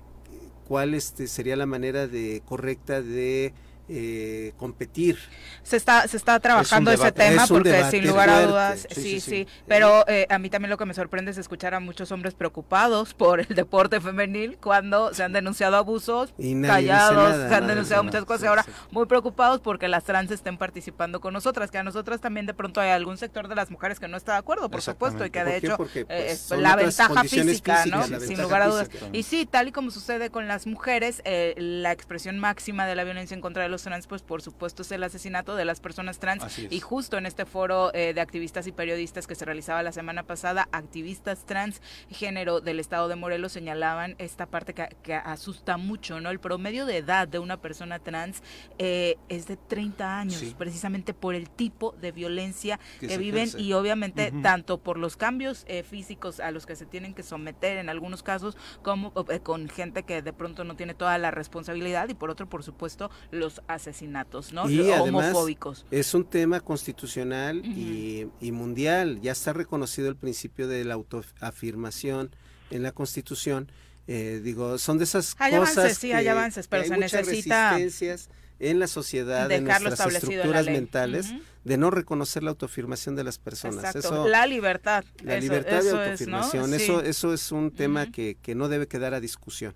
cuál este, sería la manera de correcta de eh, competir. Se está, se está trabajando ese tema porque sin lugar a dudas, sí, sí, pero eh, a mí también lo que me sorprende es escuchar a muchos hombres preocupados por el deporte femenil cuando se han denunciado abusos, callados, se han denunciado muchas cosas. Y ahora muy preocupados porque las trans estén participando con nosotras, que a nosotras también de pronto hay algún sector de las mujeres que no está de acuerdo, por supuesto, y que de hecho eh, pues, la ventaja física, ¿no? sin lugar a dudas. Y sí, tal y como sucede con las mujeres, la expresión máxima de la violencia en contra de los trans, pues por supuesto es el asesinato de las personas trans. Y justo en este foro eh, de activistas y periodistas que se realizaba la semana pasada, activistas trans género del estado de Morelos señalaban esta parte que, asusta mucho, ¿no? El promedio de edad de una persona trans eh, es de 30 años, precisamente por el tipo de violencia que, viven y obviamente tanto por los cambios eh, físicos a los que se tienen que someter en algunos casos, como con gente que de pronto no tiene toda la responsabilidad y por otro, por supuesto, los asesinatos ¿no? y homofóbicos. Es un tema constitucional y, mundial. Ya está reconocido el principio de la autoafirmación en la Constitución. Eh, digo, son de esas cosas sí, hay avances, pero se necesita resistencias en la sociedad, en nuestras estructuras mentales, de no reconocer la autoafirmación de las personas. Eso, la libertad. La libertad de autoafirmación. Eso, eso es un tema que, que, no debe quedar a discusión.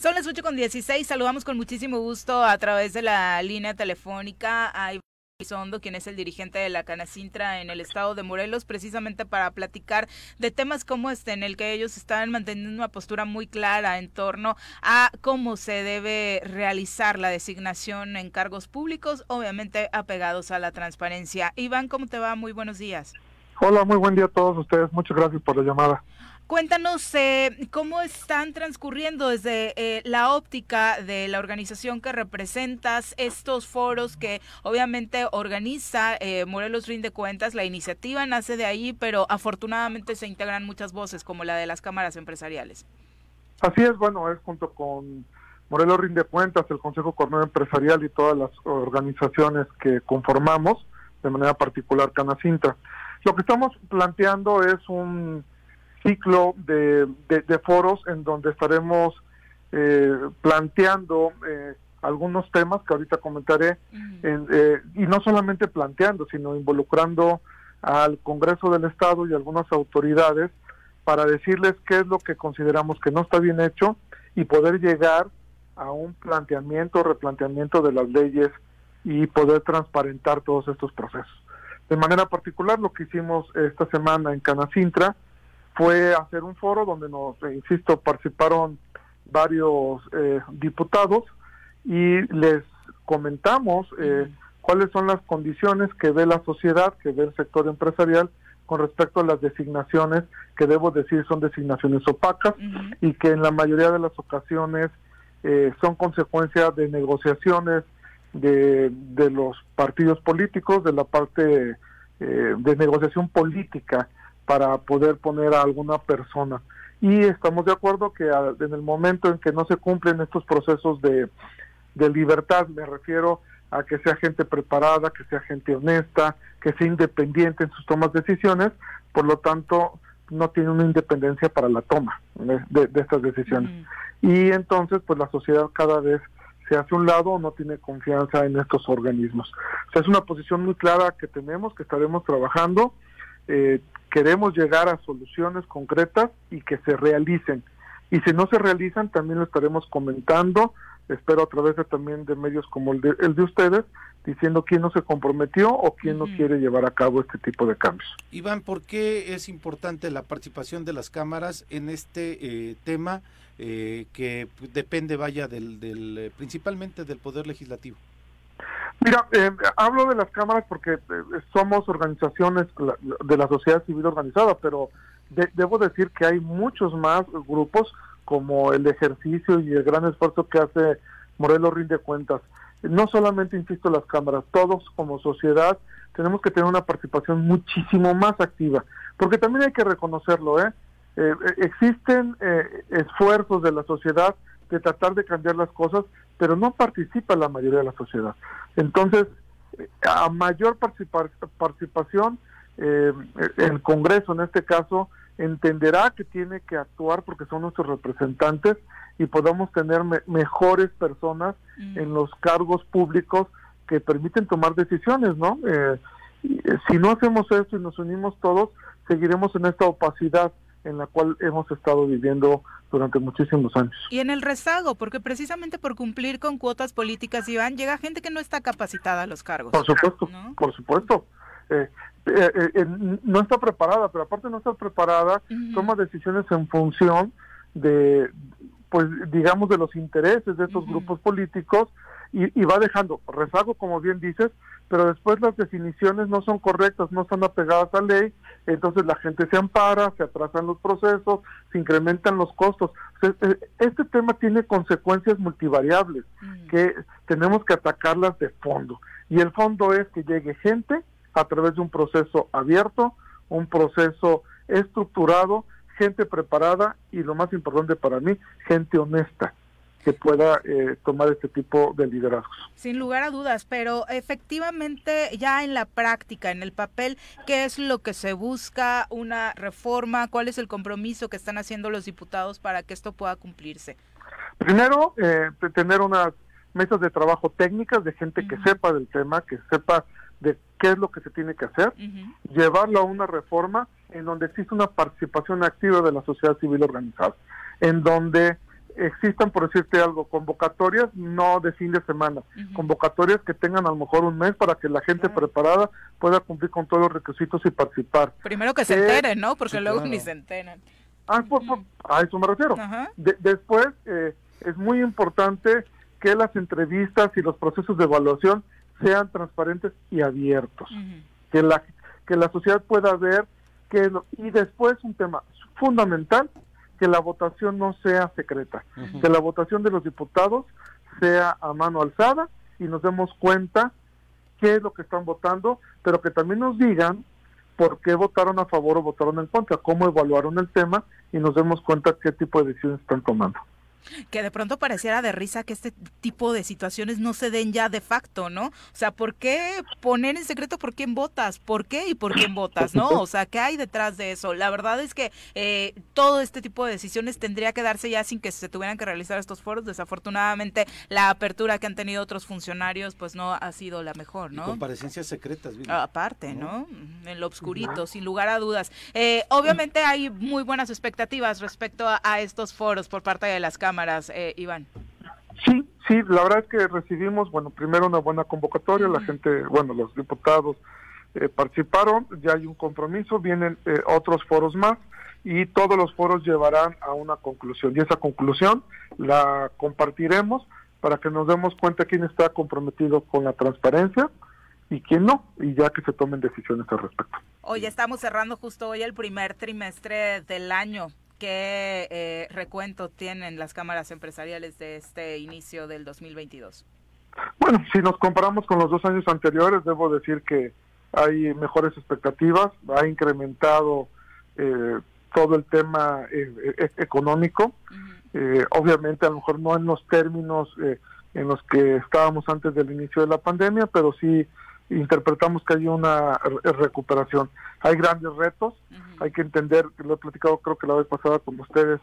Son las 8 con 16. Saludamos con muchísimo gusto a través de la línea telefónica. Sondo, quien es el dirigente de la Canacintra en el estado de Morelos, precisamente para platicar de temas como este, en el que ellos están manteniendo una postura muy clara en torno a cómo se debe realizar la designación en cargos públicos, obviamente apegados a la transparencia. Iván, ¿cómo te va? Muy buenos días. Hola, muy buen día a todos ustedes. Muchas gracias por la llamada. Cuéntanos eh, cómo están transcurriendo desde eh, la óptica de la organización que representas estos foros que obviamente organiza eh, Morelos Rinde Cuentas. La iniciativa nace de ahí, pero afortunadamente se integran muchas voces como la de las cámaras empresariales. Así es, bueno, es junto con Morelos Rinde Cuentas, el Consejo Corneo Empresarial y todas las organizaciones que conformamos, de manera particular Canacinta. Lo que estamos planteando es un ciclo de, de, foros en donde estaremos eh, planteando eh, algunos temas que ahorita comentaré, eh, y no solamente planteando, sino involucrando al Congreso del Estado y algunas autoridades para decirles qué es lo que consideramos que no está bien hecho y poder llegar a un planteamiento, replanteamiento de las leyes y poder transparentar todos estos procesos. De manera particular, lo que hicimos esta semana en Canacintra, fue hacer un foro donde nos, eh, insisto, participaron varios eh, diputados y les comentamos eh, cuáles son las condiciones que ve la sociedad, que ve el sector empresarial con respecto a las designaciones, que debo decir son designaciones opacas y que en la mayoría de las ocasiones son consecuencia de negociaciones de, de los partidos políticos, de la parte de negociación política para poder poner a alguna persona. Y estamos de acuerdo que en el momento en que no se cumplen estos procesos de, libertad, me refiero a que sea gente preparada, que sea gente honesta, que sea independiente en sus tomas de decisiones, por lo tanto no tiene una independencia para la toma de, estas decisiones. Y entonces pues la sociedad cada vez se hace un lado o no tiene confianza en estos organismos. O sea, es una posición muy clara que tenemos, que estaremos trabajando. Eh, queremos llegar a soluciones concretas y que se realicen. Y si no se realizan, también lo estaremos comentando, espero a través de también de medios como el de, el de ustedes, diciendo quién no se comprometió o quién no quiere llevar a cabo este tipo de cambios. Iván, ¿por qué es importante la participación de las cámaras en este eh, tema eh, que depende, vaya, del, del, eh, principalmente del Poder Legislativo? Mira, eh, hablo de las cámaras porque eh, somos organizaciones de la sociedad civil organizada, pero debo decir que hay muchos más grupos como el ejercicio y el gran esfuerzo que hace Morelos Rinde Cuentas. No solamente, insisto, las cámaras, todos como sociedad tenemos que tener una participación muchísimo más activa, porque también hay que reconocerlo, ¿eh? eh existen esfuerzos de la sociedad de tratar de cambiar las cosas, pero no participa la mayoría de la sociedad. Entonces, a mayor participación, eh, el Congreso en este caso entenderá que tiene que actuar porque son nuestros representantes y podamos tener mejores personas mm. en los cargos públicos que permiten tomar decisiones, ¿no? Eh, eh, si no hacemos esto y nos unimos todos, seguiremos en esta opacidad en la cual hemos estado viviendo durante muchísimos años. Y en el rezago, porque precisamente por cumplir con cuotas políticas, Iván, llega gente que no está capacitada a los cargos. Por supuesto, por supuesto. Eh, eh, eh, no está preparada, pero aparte de no estar preparada, toma decisiones en función de, pues digamos, de los intereses de estos grupos políticos y, va dejando rezago, como bien dices, pero después las definiciones no son correctas, no están apegadas a ley, entonces la gente se ampara, se atrasan los procesos, se incrementan los costos. Eh, este tema tiene consecuencias multivariables que tenemos que atacarlas de fondo. Y el fondo es que llegue gente a través de un proceso abierto, un proceso estructurado, gente preparada y lo más importante para mí, gente honesta que pueda eh, tomar este tipo de liderazgos. Sin lugar a dudas, pero efectivamente ya en la práctica, en el papel, ¿qué es lo que se busca? ¿Una reforma? ¿Cuál es el compromiso que están haciendo los diputados para que esto pueda cumplirse? Primero, eh, tener unas mesas de trabajo técnicas de gente que sepa del tema, que sepa de qué es lo que se tiene que hacer, llevarlo a una reforma en donde existe una participación activa de la sociedad civil organizada, en donde existan, por decirte algo, convocatorias no de fin de semana, convocatorias que tengan a lo mejor un mes para que la gente preparada pueda cumplir con todos los requisitos y participar. Primero que se enteren, ¿no? Porque luego ni se enteran. Ah, a eso me refiero. después, eh, es muy importante que las entrevistas y los procesos de evaluación sean transparentes y abiertos, que la que la sociedad pueda ver que y después un tema fundamental que la votación no sea secreta, que la votación de los diputados sea a mano alzada y nos demos cuenta qué es lo que están votando, pero que también nos digan por qué votaron a favor o votaron en contra, cómo evaluaron el tema y nos demos cuenta qué tipo de decisiones están tomando que de pronto pareciera de risa que este tipo de situaciones no se den ya de facto, ¿no? O sea, ¿por qué poner en secreto por quién votas? ¿Por qué y por quién votas? ¿No? O sea, ¿qué hay detrás de eso? La verdad es que eh, todo este tipo de decisiones tendría que darse ya sin que se tuvieran que realizar estos foros. Desafortunadamente, la apertura que han tenido otros funcionarios, pues no ha sido la mejor, ¿no? Y comparecencias secretas, Aparte, ¿no? En lo obscurito, sin lugar a dudas. Eh, obviamente hay muy buenas expectativas respecto a estos foros por parte de las cámaras cámaras, eh, Iván. Sí, sí, la verdad es que recibimos, bueno, primero una buena convocatoria, la gente, bueno, los diputados eh, participaron, ya hay un compromiso, vienen eh, otros foros más y todos los foros llevarán a una conclusión y esa conclusión la compartiremos para que nos demos cuenta quién está comprometido con la transparencia y quién no, y ya que se tomen decisiones al respecto. Hoy estamos cerrando justo hoy el primer trimestre del año. ¿Qué eh, recuento tienen las cámaras empresariales de este inicio del 2022? Bueno, si nos comparamos con los dos años anteriores, debo decir que hay mejores expectativas, ha incrementado eh, todo el tema eh, e-, económico, obviamente a lo mejor no en los términos en los que estábamos antes del inicio de la pandemia, pero sí interpretamos que hay una recuperación. Hay grandes retos, hay que entender, que lo he platicado creo que la vez pasada con ustedes,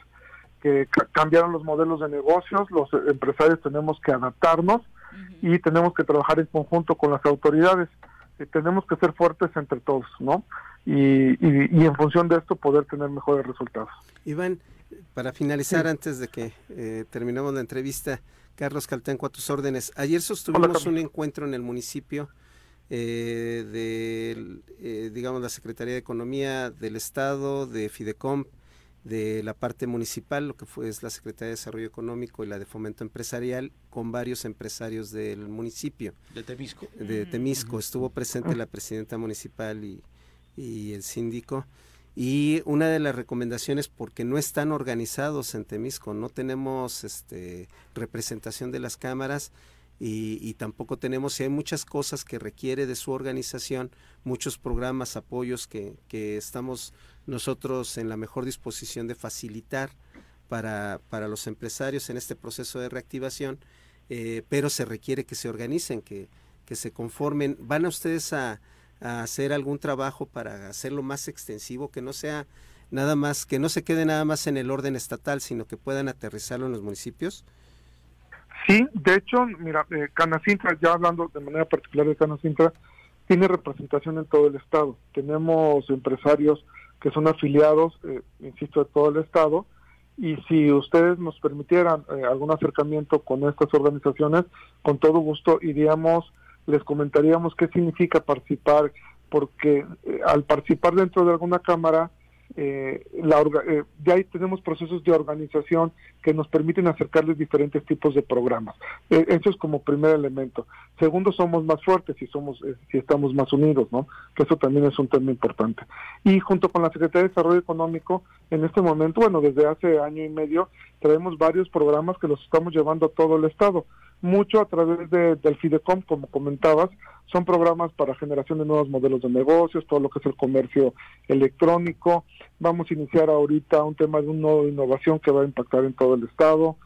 que cambiaron los modelos de negocios, los empresarios tenemos que adaptarnos y tenemos que trabajar en conjunto con las autoridades. y tenemos que ser fuertes entre todos, ¿no? Y, y, en función de esto poder tener mejores resultados. Iván, para finalizar, antes de que eh, terminemos la entrevista, Carlos Caltenco, a tus órdenes. Ayer sostuvimos un encuentro en el municipio eh, de, eh, digamos, la Secretaría de Economía del Estado, de Fidecom, de la parte municipal, lo que fue es la Secretaría de Desarrollo Económico y la de Fomento Empresarial, con varios empresarios del municipio. ¿De Temisco? De Temisco. Estuvo presente la presidenta municipal y, y el síndico. Y una de las recomendaciones, porque no están organizados en Temisco, no tenemos este, representación de las cámaras, y, tampoco tenemos, y hay muchas cosas que requiere de su organización, muchos programas, apoyos que, que estamos nosotros en la mejor disposición de facilitar para, para los empresarios en este proceso de reactivación, eh, pero se requiere que se organicen, que, que se conformen. ¿Van a ustedes a, a hacer algún trabajo para hacerlo más extensivo, que no sea nada más, que no se quede nada más en el orden estatal, sino que puedan aterrizarlo en los municipios? Sí, de hecho, mira, eh, Canacintra, ya hablando de manera particular de Canacintra, tiene representación en todo el estado. Tenemos empresarios que son afiliados, eh, insisto, de todo el estado, y si ustedes nos permitieran eh, algún acercamiento con estas organizaciones, con todo gusto iríamos, les comentaríamos qué significa participar, porque eh, al participar dentro de alguna cámara, eh, la eh, ya ahí tenemos procesos de organización que nos permiten acercarles diferentes tipos de programas. Eh, eso es como primer elemento. Segundo, somos más fuertes si somos eh, si estamos más unidos, ¿no? Que eso también es un tema importante. Y junto con la Secretaría de Desarrollo Económico, en este momento, bueno, desde hace año y medio, traemos varios programas que los estamos llevando a todo el estado mucho a través de, del Fidecom, como comentabas, son programas para generación de nuevos modelos de negocios, todo lo que es el comercio electrónico. Vamos a iniciar ahorita un tema de un nodo de innovación que va a impactar en todo el estado.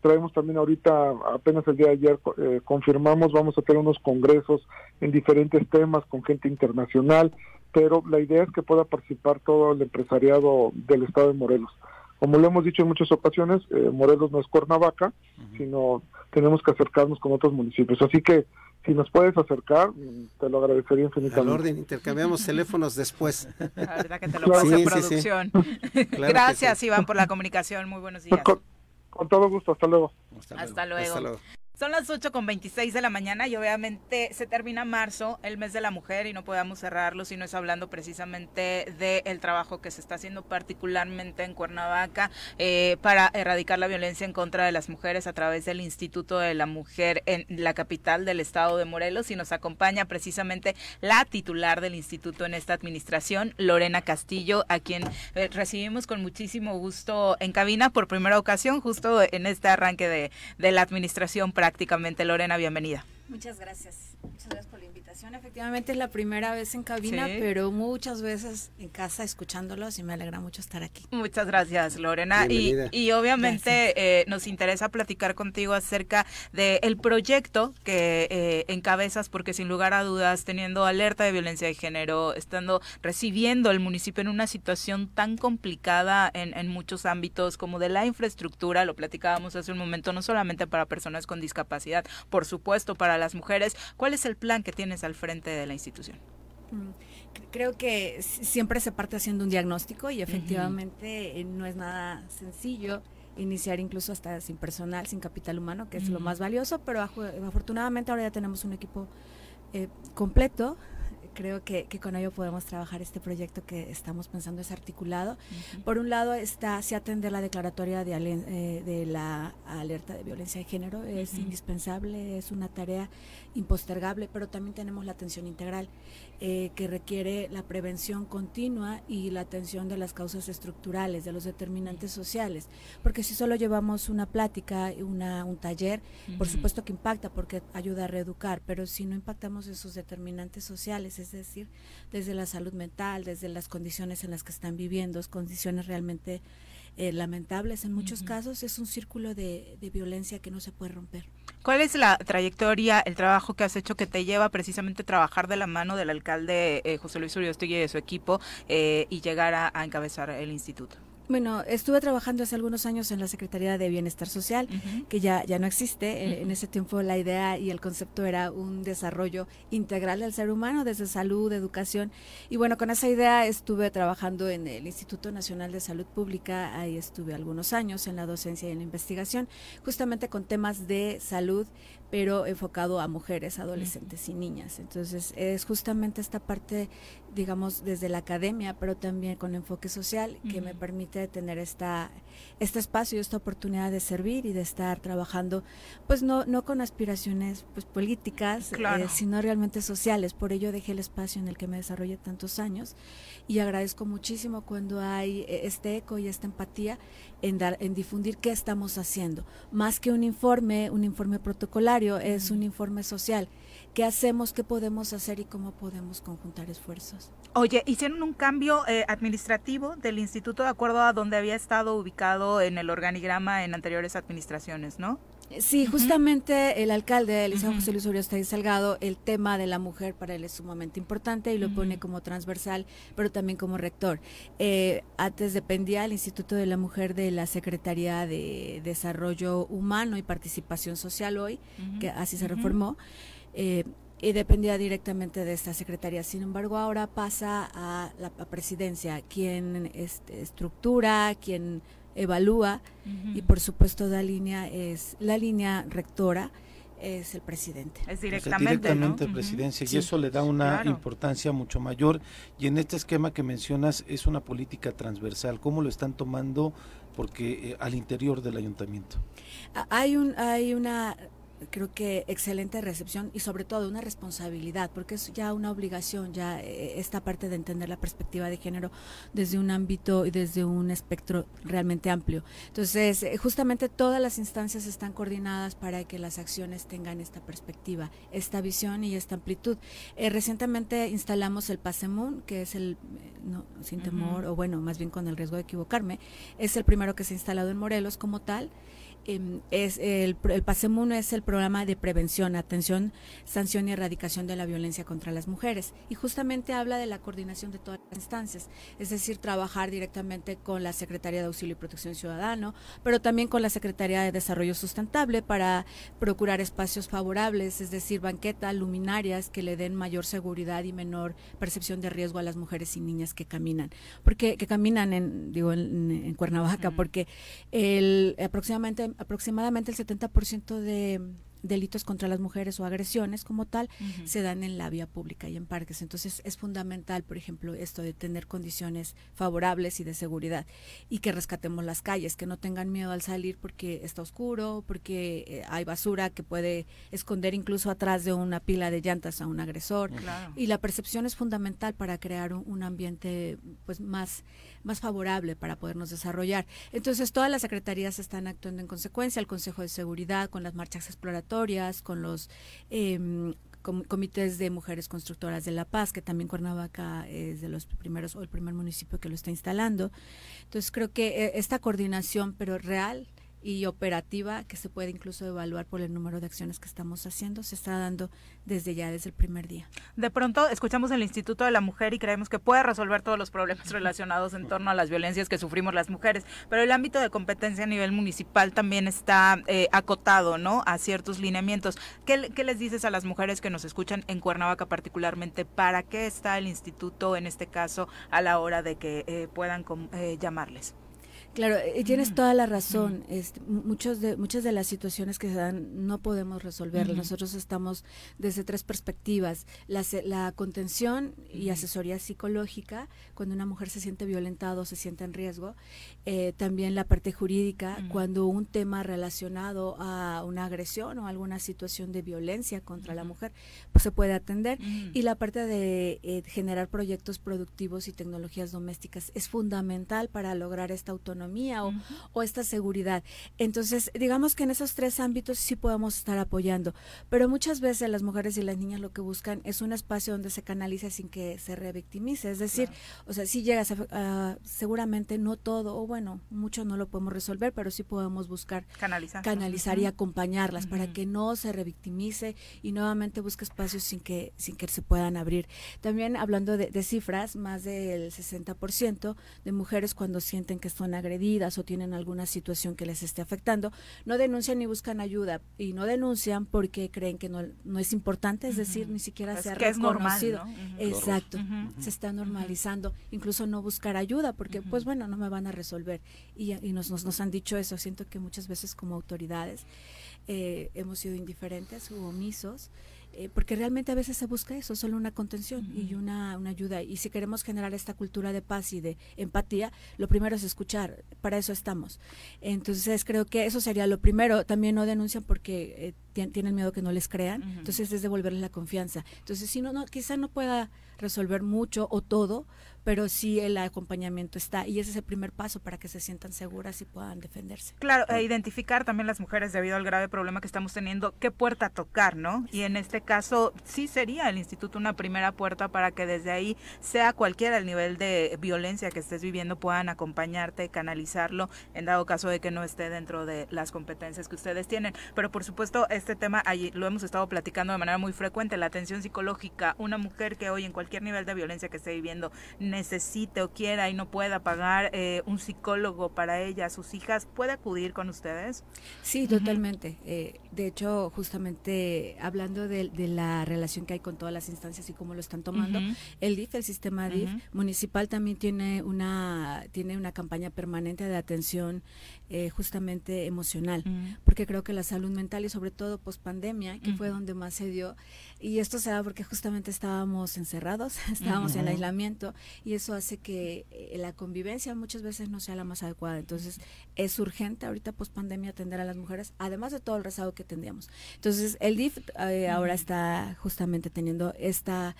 Traemos también ahorita, apenas el día de ayer eh, confirmamos, vamos a tener unos congresos en diferentes temas con gente internacional, pero la idea es que pueda participar todo el empresariado del estado de Morelos. Como lo hemos dicho en muchas ocasiones, eh, Morelos no es Cuernavaca, sino tenemos que acercarnos con otros municipios. Así que si nos puedes acercar, te lo agradecería infinitamente. Al orden, intercambiamos teléfonos después. La verdad que te lo claro. pase sí, producción. [LAUGHS] Sí, sí. Claro Gracias, Iván, por la comunicación. Muy buenos días. Con, con todo gusto. Hasta luego. Hasta luego. Hasta luego. Hasta luego. Son las 8 con 26 de la mañana y obviamente se termina marzo, el mes de la mujer, y no podemos cerrarlo si no es hablando precisamente del trabajo que se está haciendo particularmente en Cuernavaca eh, para erradicar la violencia en contra de las mujeres a través del Instituto de la Mujer en la capital del estado de Morelos. Y nos acompaña precisamente la titular del instituto en esta administración, Lorena Castillo, a quien eh, recibimos con muchísimo gusto en cabina por primera ocasión, justo en este arranque de, de la administración práctica prácticamente. Lorena, bienvenida. Muchas gracias. Muchas gracias por la invitación. Efectivamente es la primera vez en cabina, sí. pero muchas veces en casa escuchándolos y me alegra mucho estar aquí. Muchas gracias, Lorena. Y, y, obviamente eh, nos interesa platicar contigo acerca del el proyecto que eh, encabezas, porque sin lugar a dudas, teniendo alerta de violencia de género, estando recibiendo el municipio en una situación tan complicada en, en muchos ámbitos como de la infraestructura, lo platicábamos hace un momento, no solamente para personas con discapacidad, por supuesto para las mujeres. ¿Cuál es el plan que tienes al frente de la institución? Mm, creo que siempre se parte haciendo un diagnóstico y efectivamente uh -huh. no es nada sencillo iniciar incluso hasta sin personal, sin capital humano, que es uh -huh. lo más valioso, pero afortunadamente ahora ya tenemos un equipo eh, completo creo que, que, con ello podemos trabajar este proyecto que estamos pensando es articulado. Uh -huh. Por un lado está se atender la declaratoria de, eh, de, la alerta de violencia de género, es uh -huh. indispensable, es una tarea impostergable, pero también tenemos la atención integral eh, que requiere la prevención continua y la atención de las causas estructurales, de los determinantes sociales, porque si solo llevamos una plática, una, un taller, uh -huh. por supuesto que impacta porque ayuda a reeducar, pero si no impactamos esos determinantes sociales, es decir, desde la salud mental, desde las condiciones en las que están viviendo, condiciones realmente eh, lamentables en muchos uh -huh. casos, es un círculo de, de, violencia que no se puede romper. ¿Cuál es la trayectoria, el trabajo que has hecho que te lleva precisamente a trabajar de la mano del alcalde eh, José Luis Uriostegui y de su equipo eh, y llegar a, a encabezar el instituto? Bueno, estuve trabajando hace algunos años en la Secretaría de Bienestar Social, uh -huh. que ya, ya no existe. Uh -huh. En ese tiempo la idea y el concepto era un desarrollo integral del ser humano, desde salud, educación. Y bueno, con esa idea estuve trabajando en el Instituto Nacional de Salud Pública, ahí estuve algunos años en la docencia y en la investigación, justamente con temas de salud, pero enfocado a mujeres, adolescentes y niñas. Entonces, es justamente esta parte, digamos, desde la academia, pero también con enfoque social, que uh -huh. me permite tener esta, este espacio, esta oportunidad de servir y de estar trabajando, pues no, no con aspiraciones pues, políticas, claro. eh, sino realmente sociales. Por ello dejé el espacio en el que me desarrollé tantos años y agradezco muchísimo cuando hay eh, este eco y esta empatía en, dar, en difundir qué estamos haciendo. Más que un informe, un informe protocolar, es un informe social. ¿Qué hacemos, qué podemos hacer y cómo podemos conjuntar esfuerzos? Oye, hicieron un cambio eh, administrativo del instituto de acuerdo a donde había estado ubicado en el organigrama en anteriores administraciones, ¿no? Sí, justamente el alcalde, Eliseo José Luis Uriostegui Salgado, el tema de la mujer para él es sumamente importante y lo pone como transversal, pero también como rector. Eh, antes dependía el Instituto de la Mujer de la Secretaría de Desarrollo Humano y Participación Social hoy, que así se reformó. Eh, y dependía directamente de esta secretaría. Sin embargo, ahora pasa a la presidencia, quien este, estructura, quien evalúa y por supuesto la línea es la línea rectora es el presidente. Es directamente, presidencia y eso le da una importancia mucho mayor y en este esquema que mencionas es una política transversal. ¿Cómo lo están tomando? Porque eh, al interior del ayuntamiento. Hay un hay una creo que excelente recepción y sobre todo una responsabilidad, porque es ya una obligación, ya eh, esta parte de entender la perspectiva de género desde un ámbito y desde un espectro realmente amplio. Entonces, eh, justamente todas las instancias están coordinadas para que las acciones tengan esta perspectiva, esta visión y esta amplitud. Eh, recientemente instalamos el PASEMUN, que es el, no, sin temor, o bueno, más bien con el riesgo de equivocarme, es el primero que se ha instalado en Morelos como tal. Em, es el, el PASEMUNO es el programa de prevención, atención, sanción y erradicación de la violencia contra las mujeres. Y justamente habla de la coordinación de todas las instancias, es decir, trabajar directamente con la Secretaría de Auxilio y Protección Ciudadano, pero también con la Secretaría de Desarrollo Sustentable para procurar espacios favorables, es decir, banquetas, luminarias que le den mayor seguridad y menor percepción de riesgo a las mujeres y niñas que caminan, porque que caminan en digo en, Cuernavaca, porque el aproximadamente aproximadamente el 70% de delitos contra las mujeres o agresiones como tal se dan en la vía pública y en parques. Entonces es fundamental, por ejemplo, esto de tener condiciones favorables y de seguridad y que rescatemos las calles, que no tengan miedo al salir porque está oscuro, porque eh, hay basura que puede esconder incluso atrás de una pila de llantas a un agresor. Y la percepción es fundamental para crear un, ambiente pues más más favorable para podernos desarrollar. Entonces todas las secretarías están actuando en consecuencia, el Consejo de Seguridad con las marchas exploratorias con los eh, comités de mujeres constructoras de la paz, que también Cuernavaca es de los primeros o el primer municipio que lo está instalando. Entonces creo que eh, esta coordinación, pero real, y operativa que se puede incluso evaluar por el número de acciones que estamos haciendo, se está dando desde ya, desde el primer día. De pronto escuchamos el Instituto de la Mujer y creemos que puede resolver todos los problemas relacionados en torno a las violencias que sufrimos las mujeres, pero el ámbito de competencia a nivel municipal también está eh, acotado, ¿no? A ciertos lineamientos. ¿Qué, ¿Qué, les dices a las mujeres que nos escuchan en Cuernavaca particularmente? ¿Para qué está el instituto en este caso a la hora de que eh, puedan eh, llamarles? Claro, eh, tienes toda la razón. Este, muchos de, muchas de las situaciones que se dan no podemos resolverlas. Nosotros estamos desde tres perspectivas. La, la contención y asesoría psicológica, cuando una mujer se siente violentada o se siente en riesgo. Eh, también la parte jurídica, cuando un tema relacionado a una agresión o alguna situación de violencia contra la mujer pues, se puede atender. Y la parte de eh, generar proyectos productivos y tecnologías domésticas es fundamental para lograr esta autonomía o, esta seguridad. Entonces, digamos que en esos tres ámbitos sí podemos estar apoyando, pero muchas veces las mujeres y las niñas lo que buscan es un espacio donde se canalice sin que se revictimice, es decir, o sea, si llegas a, seguramente no todo, o bueno, mucho no lo podemos resolver, pero sí podemos buscar canalizar, canalizar y acompañarlas para que no se revictimice y nuevamente busque espacios sin que, sin que se puedan abrir. También hablando de, de cifras, más del 60% de mujeres cuando sienten que son agredidas, o tienen alguna situación que les esté afectando, no denuncian ni buscan ayuda y no denuncian porque creen que no, no es importante, es decir, ni siquiera pues se ha reconocido. Exacto, se está normalizando, incluso no buscar ayuda porque pues bueno, no me van a resolver. Y, y nos, nos, nos, han dicho eso, siento que muchas veces como autoridades eh, hemos sido indiferentes u omisos. Eh, porque realmente a veces se busca eso, solo una contención y una, una, ayuda. Y si queremos generar esta cultura de paz y de empatía, lo primero es escuchar, para eso estamos. Entonces creo que eso sería lo primero. También no denuncian porque... Eh, tienen miedo que no les crean, entonces es devolverles la confianza. Entonces, si no, no, quizá no pueda resolver mucho o todo, pero sí el acompañamiento está y ese es el primer paso para que se sientan seguras y puedan defenderse. Claro, e identificar también las mujeres debido al grave problema que estamos teniendo, qué puerta tocar, ¿no? Y en este caso sí sería el instituto una primera puerta para que desde ahí, sea cualquiera el nivel de violencia que estés viviendo, puedan acompañarte, canalizarlo, en dado caso de que no esté dentro de las competencias que ustedes tienen. Pero por supuesto, este tema allí lo hemos estado platicando de manera muy frecuente, la atención psicológica, una mujer que hoy en cualquier nivel de violencia que esté viviendo necesite o quiera y no pueda pagar eh, un psicólogo para ella, sus hijas, ¿puede acudir con ustedes? Sí, totalmente. Eh, de hecho, justamente hablando de, la relación que hay con todas las instancias y cómo lo están tomando, el DIF, el sistema DIF municipal también tiene una, tiene una campaña permanente de atención eh, justamente emocional, porque creo que la salud mental y sobre todo post pandemia, que fue donde más se dio, y esto se da porque justamente estábamos encerrados, [LAUGHS] estábamos en aislamiento y eso hace que eh, la convivencia muchas veces no sea la más adecuada. Entonces es urgente ahorita post pandemia atender a las mujeres, además de todo el rezado que tendríamos. Entonces el DIF eh, ahora está justamente teniendo esta,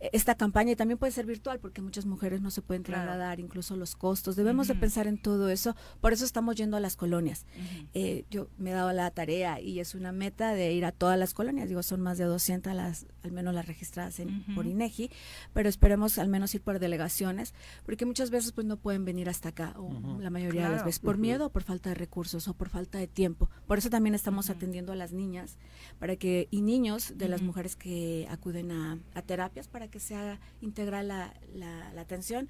esta campaña y también puede ser virtual porque muchas mujeres no se pueden trasladar, incluso los costos. Debemos de pensar en todo eso. Por eso estamos yendo a las colonias. Eh, yo me he dado la tarea y es una meta de ir a todas las colonias. Digo, son más de 200 las, al menos las registradas en, por INEGI, pero esperemos al menos ir por delegaciones, porque muchas veces pues no pueden venir hasta acá, o la mayoría de las veces, por miedo o por falta de recursos o por falta de tiempo. Por eso también estamos atendiendo a las niñas para que y niños de las mujeres que acuden a, terapias para que sea integral la, la, atención,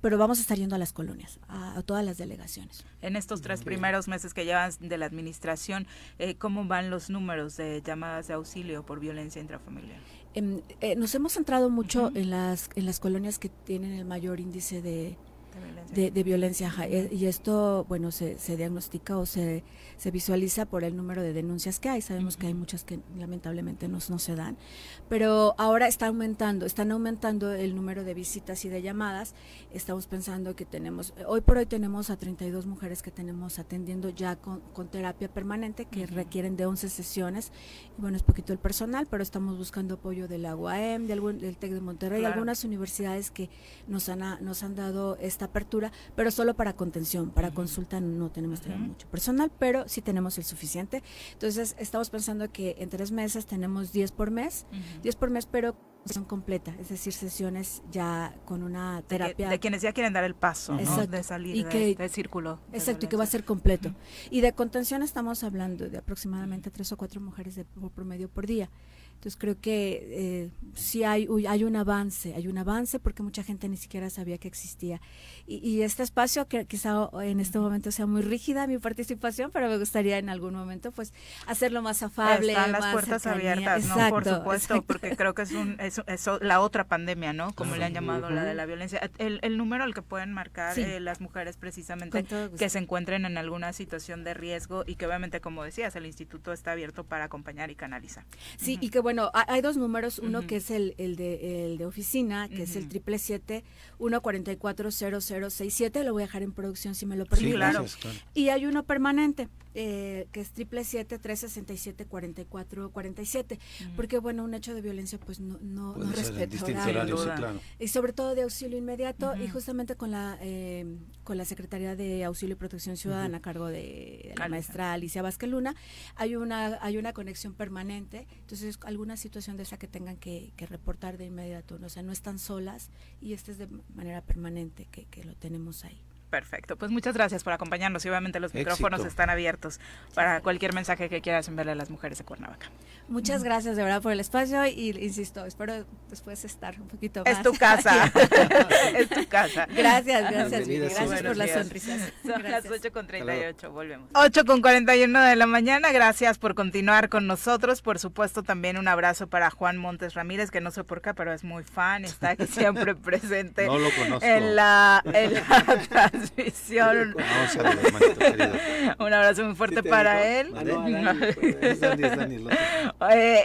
pero vamos a estar yendo a las colonias, a, todas las delegaciones. En estos tres primeros meses que llevan de la administración, eh, ¿cómo van los números de llamadas de auxilio por violencia intrafamiliar? Em, eh, nos hemos centrado mucho en, las, en las colonias que tienen el mayor índice de, de violencia. Eh, y esto, bueno, se, se diagnostica o se, se, visualiza por el número de denuncias que hay. Sabemos que hay muchas que lamentablemente no, no, se dan, pero ahora está aumentando, están aumentando el número de visitas y de llamadas. Estamos pensando que tenemos, hoy por hoy tenemos a 32 mujeres que tenemos atendiendo ya con, con terapia permanente que requieren de 11 sesiones. Y bueno, es poquito el personal, pero estamos buscando apoyo de la UAM, de algún, del TEC de Monterrey, algunas universidades que nos han, nos han dado esta apertura, pero solo para contención, para consulta no tenemos mucho personal, pero sí tenemos el suficiente. Entonces, estamos pensando que en tres meses tenemos 10 por mes, 10 por mes, pero sesión completa, es decir, sesiones ya con una terapia. De, quienes ya quieren dar el paso de salir y de este círculo. Exacto, y que va a ser completo. Y de contención estamos hablando de aproximadamente tres o cuatro mujeres de, por promedio por día. Entonces creo que eh, sí hay, hay un avance, hay un avance porque mucha gente ni siquiera sabía que existía. Y, este espacio, que quizá en este momento sea muy rígida mi participación, pero me gustaría en algún momento pues hacerlo más afable. Están las puertas abiertas, ¿no? Por supuesto, porque creo que es, un, es, la otra pandemia, ¿no? Como le han llamado, la de la violencia. El, el número al que pueden marcar eh, las mujeres precisamente que se encuentren en alguna situación de riesgo y que obviamente, como decías, el instituto está abierto para acompañar y canalizar. Sí, y que bueno, bueno, hay dos números, uno que es el, el, de, el de oficina, que es el triple siete uno cuarenta y cuatro cero cero seis siete, lo voy a dejar en producción si me lo permiten. claro. Y hay uno permanente, eh, que es triple siete tres sesenta y siete cuarenta y cuatro cuarenta y siete, porque bueno, un hecho de violencia pues no, no, no respeta y sobre todo de auxilio inmediato y justamente con la eh, con la Secretaría de Auxilio y Protección Ciudadana a cargo de la maestra Alicia Vázquez Luna, hay una hay una conexión permanente, entonces alguna situación de esa que tengan que, reportar de inmediato, o sea, no están solas y este es de manera permanente que, que lo tenemos ahí. Perfecto, pues muchas gracias por acompañarnos y obviamente los micrófonos están abiertos para cualquier mensaje que quieras enviarle a las mujeres de Cuernavaca. Muchas gracias de verdad por el espacio y insisto, espero después estar un poquito más. Es tu casa, [LAUGHS] es tu casa. Gracias, gracias, gracias por las sonrisas. Son las 8 con 38, volvemos. 8 con 41 de la mañana, gracias por continuar con nosotros. Por supuesto también un abrazo para Juan Montes Ramírez, que no sé por qué, pero es muy fan, está aquí siempre [LAUGHS] presente. No lo conozco. En la, en la [LAUGHS] transmisión. Un abrazo muy fuerte para él.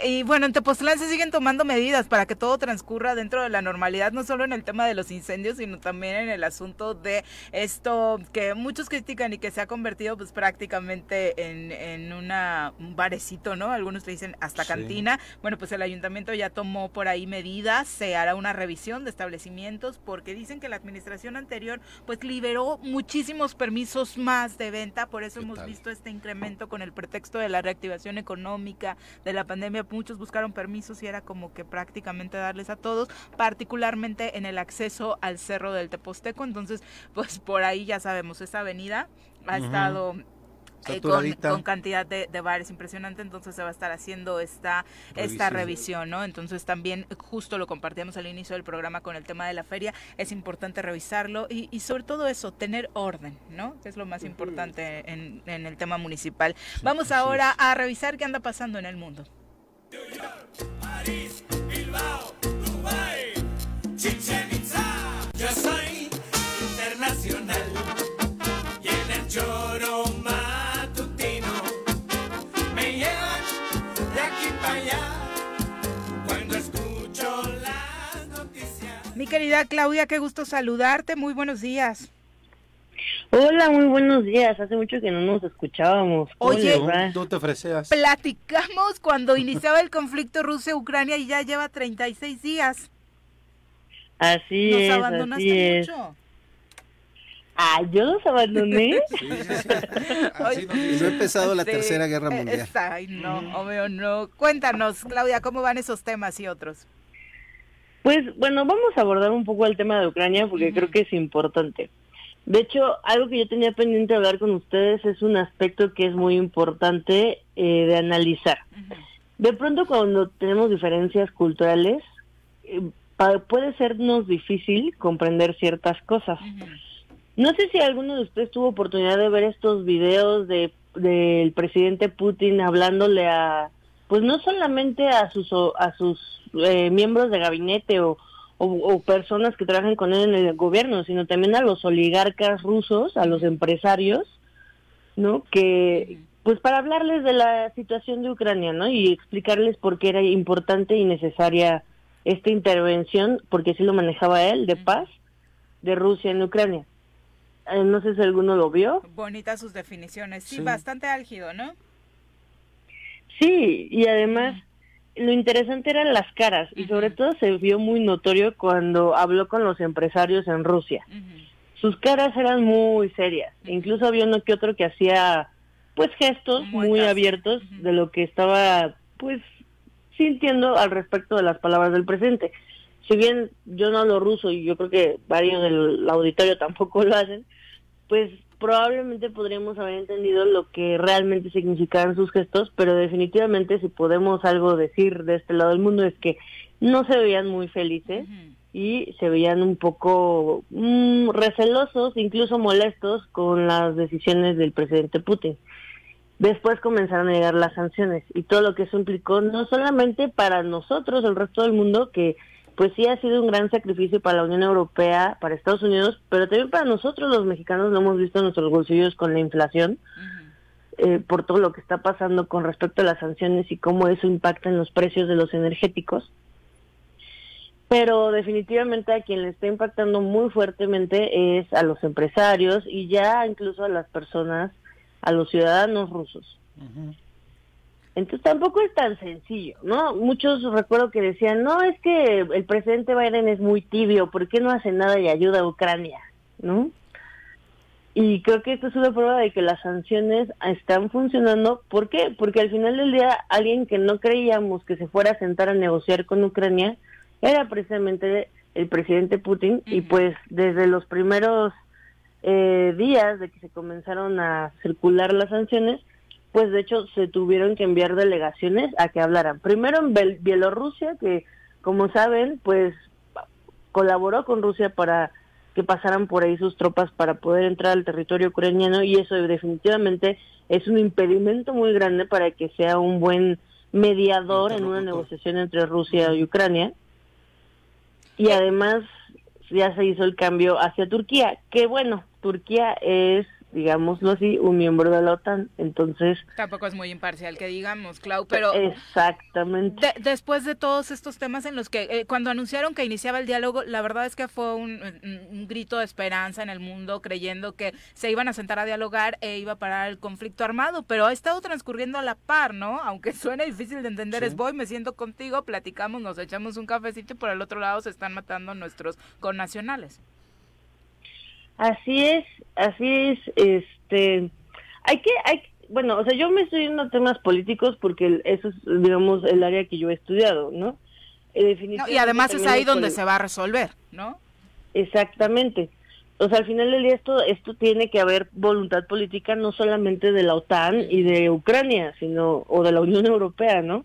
Y bueno, en Tepoztlán se siguen tomando medidas para que todo transcurra dentro de la normalidad, no solo en el tema de los incendios, sino también en el asunto de esto que muchos critican y que se ha convertido pues prácticamente en, en una, un barecito, ¿no? Algunos le dicen hasta cantina. Bueno, pues el ayuntamiento ya tomó por ahí medidas, se hará una revisión de establecimientos porque dicen que la administración anterior pues liberó muchísimos permisos más de venta, por eso hemos visto este incremento con el pretexto de la reactivación económica, de la pandemia, muchos buscaron permisos y era como que prácticamente darles a todos, particularmente en el acceso al cerro del Teposteco, entonces pues por ahí ya sabemos, esa avenida ha estado eh, con, cantidad de, bares impresionante, entonces se va a estar haciendo esta revisión. esta revisión, ¿no? Entonces también justo lo compartíamos al inicio del programa con el tema de la feria, es importante revisarlo y, y sobre todo eso, tener orden, ¿no? Que es lo más importante en, en, el tema municipal. Vamos ahora a revisar qué anda pasando en el mundo. Bilbao, yo soy internacional y en el choro Mi querida Claudia, qué gusto saludarte. Muy buenos días. Hola, muy buenos días. Hace mucho que no nos escuchábamos. Oye, tú te ofrecías. Platicamos cuando iniciaba el conflicto Rusia-Ucrania y ya lleva 36 días. Así nos es. abandonaste mucho. Ah, yo los abandoné. Sí, no ha empezado la tercera guerra mundial. Ay, no, obvio no. Cuéntanos, Claudia, ¿cómo van esos temas y otros? Pues bueno, vamos a abordar un poco el tema de Ucrania porque creo que es importante. De hecho, algo que yo tenía pendiente de hablar con ustedes es un aspecto que es muy importante eh, de analizar. De pronto cuando tenemos diferencias culturales, eh, puede sernos difícil comprender ciertas cosas. No sé si alguno de ustedes tuvo oportunidad de ver estos videos de del presidente Putin hablándole a pues no solamente a sus a sus eh, miembros de gabinete o, o, personas que trabajan con él en el gobierno, sino también a los oligarcas rusos, a los empresarios, ¿no? Que pues para hablarles de la situación de Ucrania, ¿no? Y explicarles por qué era importante y necesaria esta intervención, porque sí lo manejaba él, de paz de Rusia en Ucrania. Eh, no sé si alguno lo vio. Bonitas sus definiciones, sí. bastante álgido, ¿no? Sí, y además lo interesante eran las caras y sobre todo se vio muy notorio cuando habló con los empresarios en Rusia. Sus caras eran muy serias, incluso había uno que otro que hacía pues gestos muy abiertos de lo que estaba pues sintiendo al respecto de las palabras del presidente. Si bien yo no hablo ruso y yo creo que varios del auditorio [LAUGHS] tampoco lo hacen, pues probablemente podríamos haber entendido lo que realmente significaban sus gestos, pero definitivamente si podemos algo decir de este lado del mundo es que no se veían muy felices y se veían un poco mm, recelosos, incluso molestos con las decisiones del presidente Putin. Después comenzaron a llegar las sanciones y todo lo que eso implicó, no solamente para nosotros, el resto del mundo, que pues sí ha sido un gran sacrificio para la Unión Europea, para Estados Unidos, pero también para nosotros los mexicanos lo hemos visto en nuestros bolsillos con la inflación, eh, por todo lo que está pasando con respecto a las sanciones y cómo eso impacta en los precios de los energéticos. Pero definitivamente a quien le está impactando muy fuertemente es a los empresarios y ya incluso a las personas, a los ciudadanos rusos. Entonces tampoco es tan sencillo, ¿no? Muchos recuerdo que decían, no, es que el presidente Biden es muy tibio, ¿por qué no hace nada y ayuda a Ucrania? ¿No? Y creo que esto es una prueba de que las sanciones están funcionando. ¿Por qué? Porque al final del día alguien que no creíamos que se fuera a sentar a negociar con Ucrania era precisamente el presidente Putin y pues desde los primeros eh, días de que se comenzaron a circular las sanciones, pues de hecho se tuvieron que enviar delegaciones a que hablaran. Primero en Bielorrusia, que como saben, pues colaboró con Rusia para que pasaran por ahí sus tropas para poder entrar al territorio ucraniano y eso definitivamente es un impedimento muy grande para que sea un buen mediador en una negociación entre Rusia y Ucrania. Y además ya se hizo el cambio hacia Turquía, que bueno, Turquía es digámoslo así, un miembro de la OTAN. Entonces... Tampoco es muy imparcial que digamos, Clau, pero... Exactamente. después de todos estos temas en los que, eh, cuando anunciaron que iniciaba el diálogo, la verdad es que fue un, grito de esperanza en el mundo, creyendo que se iban a sentar a dialogar e iba a parar el conflicto armado, pero ha estado transcurriendo a la par, ¿no? Aunque suene difícil de entender, es voy, me siento contigo, platicamos, nos echamos un cafecito y por el otro lado se están matando nuestros connacionales. Así es, así es, este, hay que, hay, bueno, o sea, yo me estoy yendo a temas políticos porque eso es, digamos, el área que yo he estudiado, ¿no? Eh, y además es ahí donde se va a resolver, ¿no? Exactamente. O sea, al final del día esto, esto tiene que haber voluntad política no solamente de la OTAN y de Ucrania, sino, o de la Unión Europea, ¿no?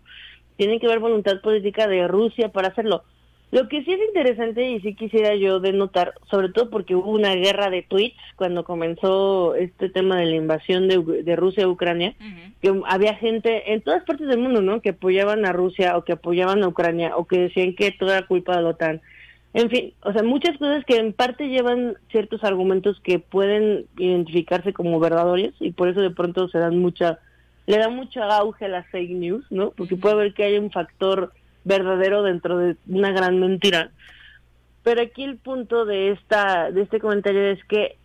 Tiene que haber voluntad política de Rusia para hacerlo. Lo que sí es interesante y sí quisiera yo denotar, sobre todo porque hubo una guerra de tweets cuando comenzó este tema de la invasión de, Rusia a Ucrania, que había gente en todas partes del mundo, ¿no? Que apoyaban a Rusia o que apoyaban a Ucrania o que decían que toda culpa de la OTAN. En fin, o sea, muchas cosas que en parte llevan ciertos argumentos que pueden identificarse como verdaderos y por eso de pronto se dan mucha, le da mucho auge a las fake news, ¿no? Porque puede haber que hay un factor verdadero dentro de una gran mentira. Pero aquí el punto de esta de este comentario es que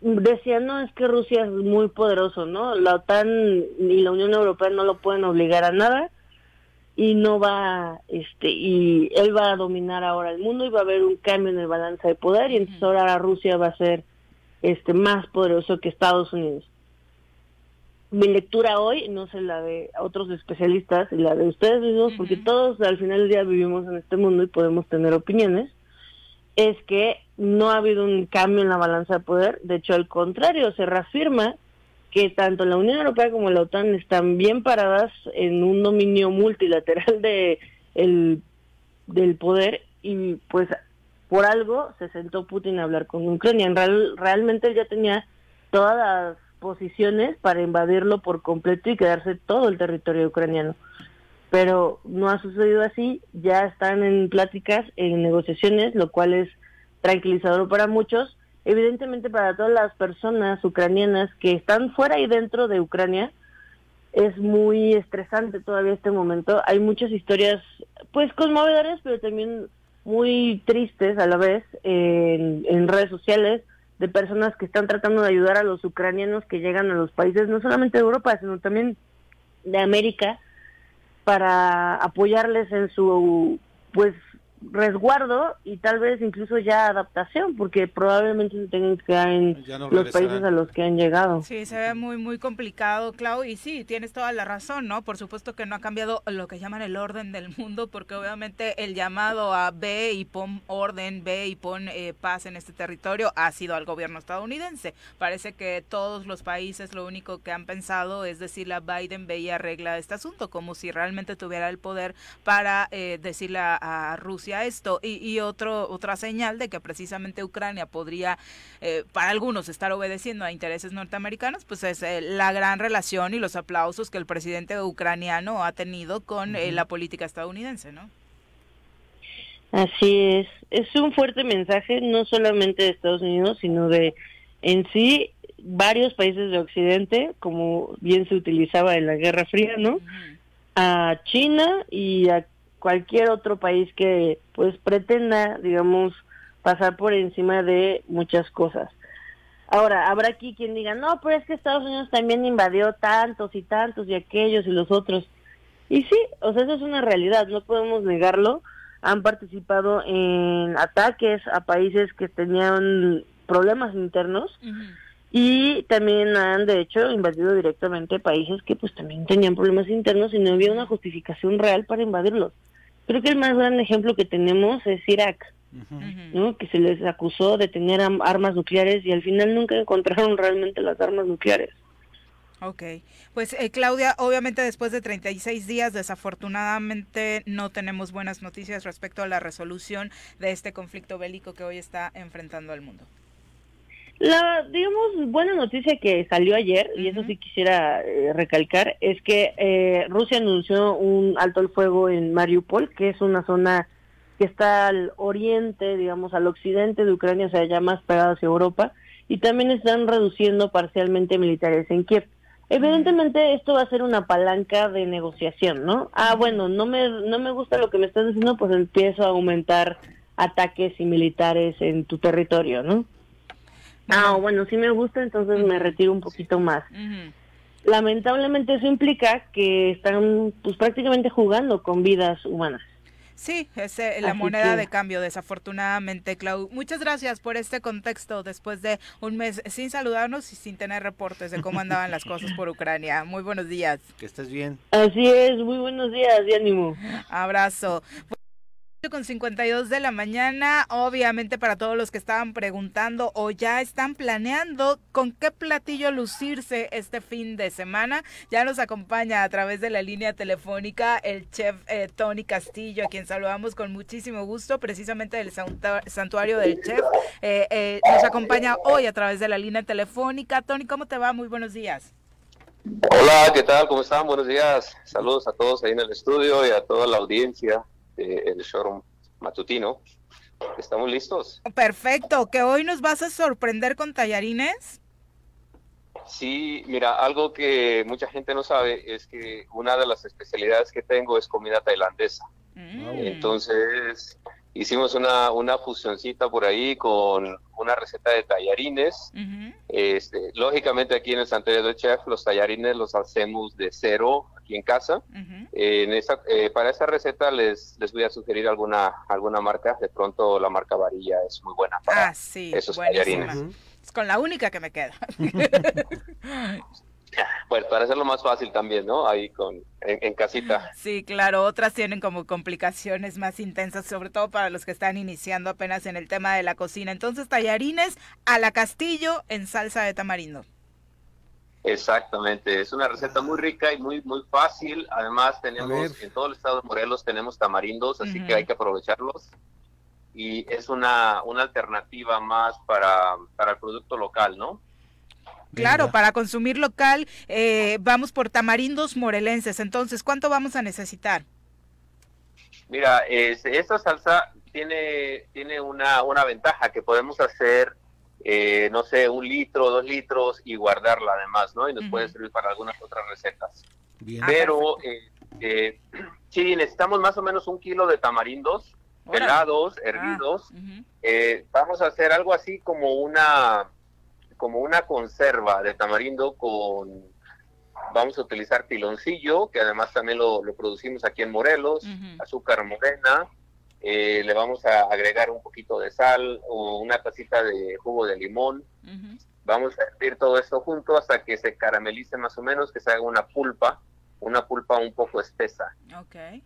decía no es que Rusia es muy poderoso, ¿no? La OTAN y la Unión Europea no lo pueden obligar a nada y no va este y él va a dominar ahora el mundo y va a haber un cambio en el balance de poder y entonces ahora Rusia va a ser este más poderoso que Estados Unidos mi lectura hoy, no sé la de otros especialistas y la de ustedes mismos, porque todos al final del día vivimos en este mundo y podemos tener opiniones, es que no ha habido un cambio en la balanza de poder, de hecho al contrario, se reafirma que tanto la Unión Europea como la OTAN están bien paradas en un dominio multilateral de el, del poder y pues por algo se sentó Putin a hablar con Ucrania. En real, realmente él ya tenía todas las posiciones para invadirlo por completo y quedarse todo el territorio ucraniano. Pero no ha sucedido así, ya están en pláticas, en negociaciones, lo cual es tranquilizador para muchos. Evidentemente para todas las personas ucranianas que están fuera y dentro de Ucrania, es muy estresante todavía este momento. Hay muchas historias, pues conmovedoras, pero también muy tristes a la vez en, en redes sociales de personas que están tratando de ayudar a los ucranianos que llegan a los países, no solamente de Europa, sino también de América, para apoyarles en su pues resguardo y tal vez incluso ya adaptación, porque probablemente se tengan que quedar en los países a los que han llegado. Sí, se ve muy, muy complicado, Clau, y sí, tienes toda la razón, ¿no? Por supuesto que no ha cambiado lo que llaman el orden del mundo, porque obviamente el llamado a ve y pon orden, ve y pon eh, paz en este territorio ha sido al gobierno estadounidense. Parece que todos los países lo único que han pensado es decirle a Biden ve y arregla este asunto, como si realmente tuviera el poder para eh, decirle a Rusia esto. Y, otro, otra señal de que precisamente Ucrania podría, eh, para algunos, estar obedeciendo a intereses norteamericanos, pues es eh, la gran relación y los aplausos que el presidente ucraniano ha tenido con eh, la política estadounidense, ¿no? Así es. Es un fuerte mensaje, no solamente de Estados Unidos, sino de en sí varios países de Occidente, como bien se utilizaba en la Guerra Fría, ¿no? A China y a cualquier otro país que pues pretenda, digamos, pasar por encima de muchas cosas. Ahora, habrá aquí quien diga, no, pero es que Estados Unidos también invadió tantos y tantos y aquellos y los otros. Y sí, o sea, eso es una realidad, no podemos negarlo. Han participado en ataques a países que tenían problemas internos y también han, de hecho, invadido directamente países que pues también tenían problemas internos y no había una justificación real para invadirlos. Creo que el más gran ejemplo que tenemos es Irak, ¿no? que se les acusó de tener armas nucleares y al final nunca encontraron realmente las armas nucleares. Ok, pues eh, Claudia, obviamente después de 36 días desafortunadamente no tenemos buenas noticias respecto a la resolución de este conflicto bélico que hoy está enfrentando al mundo. La, digamos, buena noticia que salió ayer, y eso sí quisiera eh, recalcar, es que eh, Rusia anunció un alto al fuego en Mariupol, que es una zona que está al oriente, digamos, al occidente de Ucrania, o sea, ya más pegada hacia Europa, y también están reduciendo parcialmente militares en Kiev. Evidentemente esto va a ser una palanca de negociación, ¿no? Ah, bueno, no me, no me gusta lo que me estás diciendo, pues empiezo a aumentar ataques y militares en tu territorio, ¿no? Ah, bueno, sí me gusta, entonces me retiro un poquito más. Lamentablemente eso implica que están pues prácticamente jugando con vidas humanas. Sí, es eh, la moneda de cambio, desafortunadamente, Clau. Muchas gracias por este contexto después de un mes sin saludarnos y sin tener reportes de cómo andaban las cosas por Ucrania. Muy buenos días. Que estés bien. Así es, muy buenos días y ánimo. Abrazo con 52 de la mañana, obviamente para todos los que estaban preguntando o ya están planeando con qué platillo lucirse este fin de semana, ya nos acompaña a través de la línea telefónica el chef eh, Tony Castillo, a quien saludamos con muchísimo gusto, precisamente del santuario del chef. Eh, eh, nos acompaña hoy a través de la línea telefónica. Tony, ¿cómo te va? Muy buenos días. Hola, ¿qué tal? ¿Cómo están? Buenos días. Saludos a todos ahí en el estudio y a toda la audiencia el showroom matutino. ¿Estamos listos? Perfecto, que hoy nos vas a sorprender con tallarines. Sí, mira, algo que mucha gente no sabe es que una de las especialidades que tengo es comida tailandesa. Mm. Entonces, hicimos una, una fusioncita por ahí con una receta de tallarines. este, lógicamente aquí en el Santuario del Chef los tallarines los hacemos de cero aquí en casa. en esa, eh, para esa receta les, les voy a sugerir alguna, alguna marca. De pronto la marca Varilla es muy buena para ah, esos tallarines. Es con la única que me queda. [LAUGHS] Pues para hacerlo más fácil también, ¿no? Ahí con en, casita. Sí, claro, otras tienen como complicaciones más intensas, sobre todo para los que están iniciando apenas en el tema de la cocina. Entonces, tallarines a la castillo en salsa de tamarindo. Exactamente, es una receta muy rica y muy muy fácil. Además tenemos en todo el estado de Morelos tenemos tamarindos, así que hay que aprovecharlos. Y es una, una alternativa más para, para el producto local, ¿no? Claro, para consumir local eh, vamos por tamarindos morelenses. Entonces, ¿cuánto vamos a necesitar? Mira, esta salsa tiene, tiene una, una ventaja que podemos hacer eh, no sé, un litro, dos litros y guardarla además, ¿no? Y nos puede servir para algunas otras recetas. Pero eh, eh, [CLEARS THROAT] sí, necesitamos más o menos un kilo de tamarindos pelados, ah, hervidos. Eh, vamos a hacer algo así como una como una conserva de tamarindo con vamos a utilizar piloncillo, que además también lo, producimos aquí en Morelos, azúcar morena, eh, le vamos a agregar un poquito de sal o una tacita de jugo de limón. Vamos a hervir todo esto junto hasta que se caramelice más o menos, que se haga una pulpa, una pulpa un poco espesa.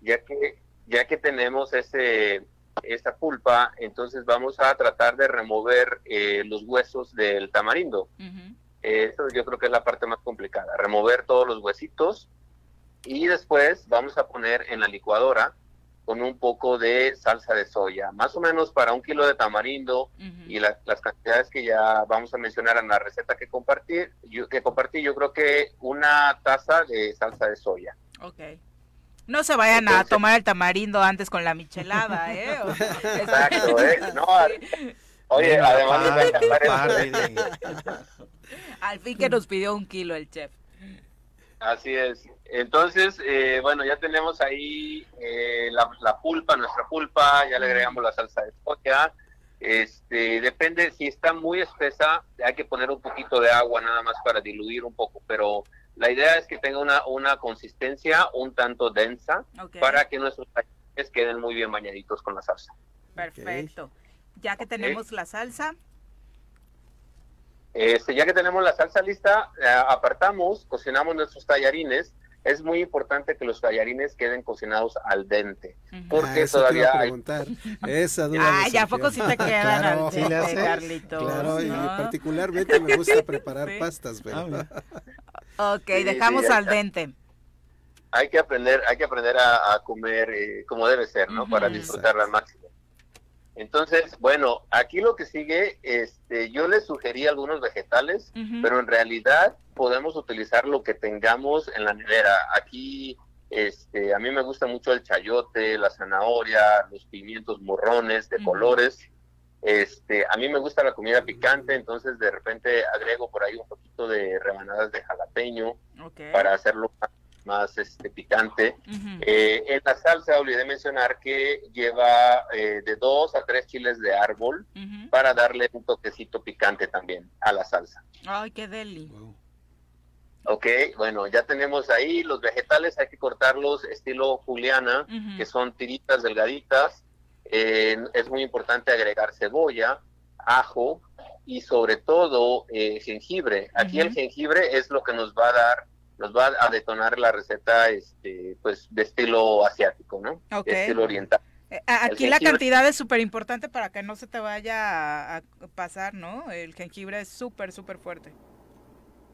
Ya que ya que tenemos ese esa pulpa, entonces vamos a tratar de remover eh, los huesos del tamarindo. Eso yo creo que es la parte más complicada, remover todos los huesitos y después vamos a poner en la licuadora con un poco de salsa de soya, más o menos para un kilo de tamarindo y las cantidades que ya vamos a mencionar en la receta que compartí, yo, que compartí, yo creo que una taza de salsa de soya. Ok. No se vayan a tomar el tamarindo antes con la michelada, ¿eh? [LAUGHS] Exacto, ¿eh? No, oye, además Al fin que nos pidió un kilo el chef. Así es. Entonces, eh, bueno, ya tenemos ahí eh, la, pulpa, nuestra pulpa, ya le agregamos la salsa de soya. Este, depende, si está muy espesa, hay que poner un poquito de agua nada más para diluir un poco, pero la idea es que tenga una, una consistencia un tanto densa para que nuestros tallarines queden muy bien bañaditos con la salsa. Perfecto. Ya que tenemos la salsa, este, ya que tenemos la salsa lista, eh, apartamos, cocinamos nuestros tallarines. Es muy importante que los tallarines queden cocinados al dente, porque ah, todavía hay... Esa duda Ah, ya poco sí te [LAUGHS] quedan al dente, Carlitos. Claro, y particularmente me gusta [LAUGHS] preparar pastas, pero... Ah, ok, dejamos al dente. Hay que aprender, hay que aprender a, comer eh, como debe ser, ¿no? Para disfrutarla al máximo. Entonces, bueno, aquí lo que sigue, este, yo les sugerí algunos vegetales, pero en realidad podemos utilizar lo que tengamos en la nevera. Aquí, este, a mí me gusta mucho el chayote, la zanahoria, los pimientos morrones de colores. Este, a mí me gusta la comida picante, entonces de repente agrego por ahí un poquito de rebanadas de jalapeño para hacerlo más, este, picante. Eh, en la salsa olvidé mencionar que lleva eh, de dos a tres chiles de árbol para darle un toquecito picante también a la salsa. Ay, qué deli. Ok, bueno, ya tenemos ahí los vegetales, hay que cortarlos estilo juliana, que son tiritas delgaditas es muy importante agregar cebolla, ajo y sobre todo eh, jengibre. Aquí el jengibre es lo que nos va a dar, nos va a detonar la receta este, pues de estilo asiático, ¿no? De estilo oriental. Eh, aquí la cantidad es súper importante para que no se te vaya a, pasar, ¿no? El jengibre es súper, súper fuerte.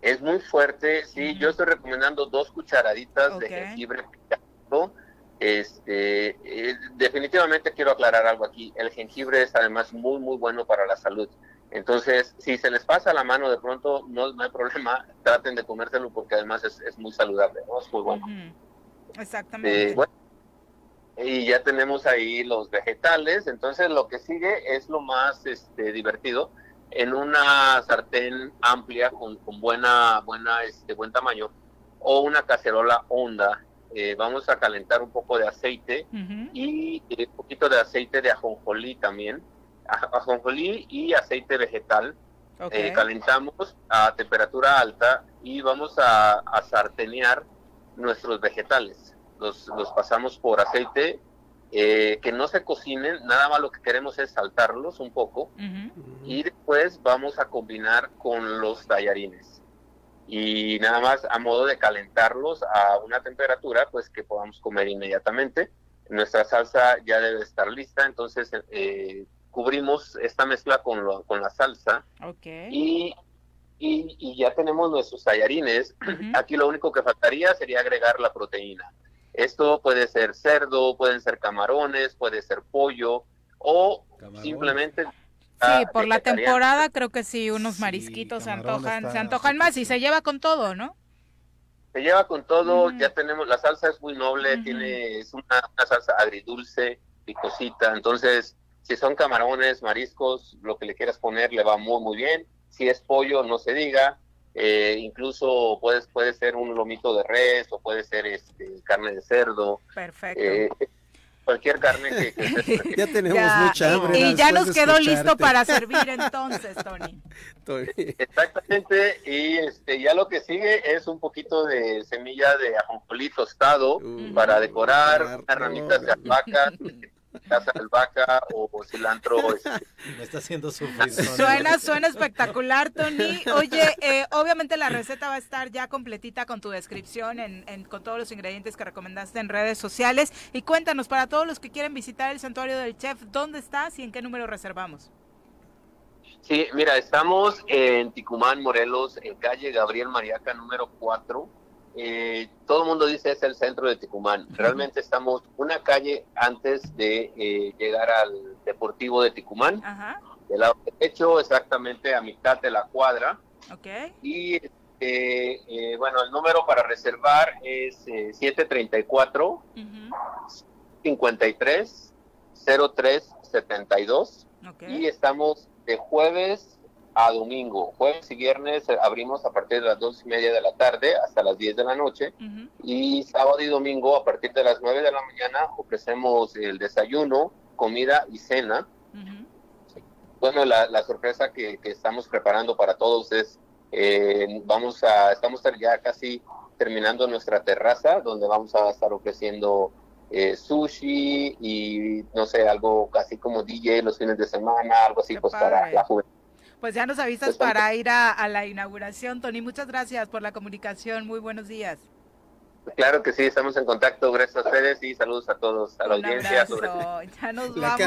Es muy fuerte, sí. Yo estoy recomendando dos cucharaditas de jengibre picado este, eh, definitivamente quiero aclarar algo aquí. El jengibre es además muy, muy bueno para la salud. Entonces, si se les pasa la mano de pronto, no, hay problema, [LAUGHS] traten de comérselo porque además es, muy saludable, ¿no? Es muy bueno. Exactamente. Eh, y ya tenemos ahí los vegetales, entonces lo que sigue es lo más este, divertido. En una sartén amplia con, con buena, buena, este, buen tamaño o una cacerola honda eh, vamos a calentar un poco de aceite y eh, un poquito de aceite de ajonjolí también, ajonjolí y aceite vegetal. Eh, calentamos a temperatura alta y vamos a, a sartenear nuestros vegetales. Los, los pasamos por aceite, que no se cocinen, nada más lo que queremos es saltarlos un poco y después vamos a combinar con los tallarines y nada más a modo de calentarlos a una temperatura pues que podamos comer inmediatamente. Nuestra salsa ya debe estar lista, entonces eh, cubrimos esta mezcla con, lo, con la salsa. Y, y, ya tenemos nuestros tallarines. Aquí lo único que faltaría sería agregar la proteína. Esto puede ser cerdo, pueden ser camarones, puede ser pollo o simplemente Sí, por la temporada creo que sí, unos marisquitos se antojan, se antojan más y se lleva con todo, ¿no? Se lleva con todo, ya tenemos, la salsa es muy noble, tiene, es una, salsa agridulce, picosita, entonces si son camarones, mariscos, lo que le quieras poner le va muy muy bien, si es pollo no se diga, eh, incluso puedes, puede ser un lomito de res o puede ser este, carne de cerdo. Perfecto. Eh, cualquier carne que, [LAUGHS] ya tenemos mucha hambre. Y ya nos quedó listo para servir entonces, Tony. [LAUGHS] Exactamente, y este ya lo que sigue es un poquito de semilla de ajonjolí tostado para decorar, unas ramitas de albahaca, [LAUGHS] casa de albahaca o cilantro. Este. [LAUGHS] Me está haciendo sufrir. Suena, suena espectacular, Tony. Oye, eh, obviamente la receta va a estar ya completita con tu descripción, en, con todos los ingredientes que recomendaste en redes sociales. Y cuéntanos, para todos los que quieren visitar el santuario del chef, ¿dónde estás y en qué número reservamos? Sí, mira, estamos en Ticumán, Morelos, en calle Gabriel Mariaca número 4 eh, todo el mundo dice es el centro de Ticumán. Realmente estamos una calle antes de eh, llegar al Deportivo de Ticumán. Del lado derecho, exactamente a mitad de la cuadra. Y este, eh, bueno, el número para reservar es 734 53 03 72. Y estamos de jueves a domingo. Jueves y viernes eh, abrimos a partir de las dos y media de la tarde hasta las 10 de la noche. Y sábado y domingo a partir de las 9 de la mañana ofrecemos el desayuno, comida y cena. Bueno, la, sorpresa que, estamos preparando para todos es, eh, vamos a, estamos ya casi terminando nuestra terraza, donde vamos a estar ofreciendo eh, sushi y no sé, algo casi como DJ los fines de semana, algo así, pues para la juventud pues ya nos avisas para ir a, la inauguración, Tony. Muchas gracias por la comunicación. Muy buenos días. Claro que sí, estamos en contacto. Gracias a ustedes y saludos a todos, a la audiencia. Ya nos vamos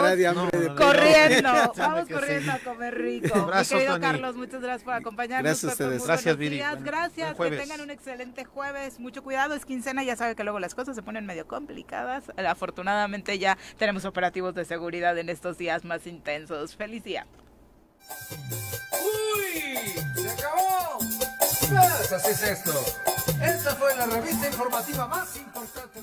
corriendo, [LAUGHS] vamos corriendo a comer rico. Mi querido Carlos, muchas gracias por acompañarnos. Gracias a ustedes. Gracias, Viri. Gracias, que tengan un excelente jueves. Mucho cuidado, es quincena, ya sabe que luego las cosas se ponen medio complicadas. Afortunadamente ya tenemos operativos de seguridad en estos días más intensos. Feliz día. ¡Uy! ¡Se acabó! Pues así es esto. Esta fue la revista informativa más importante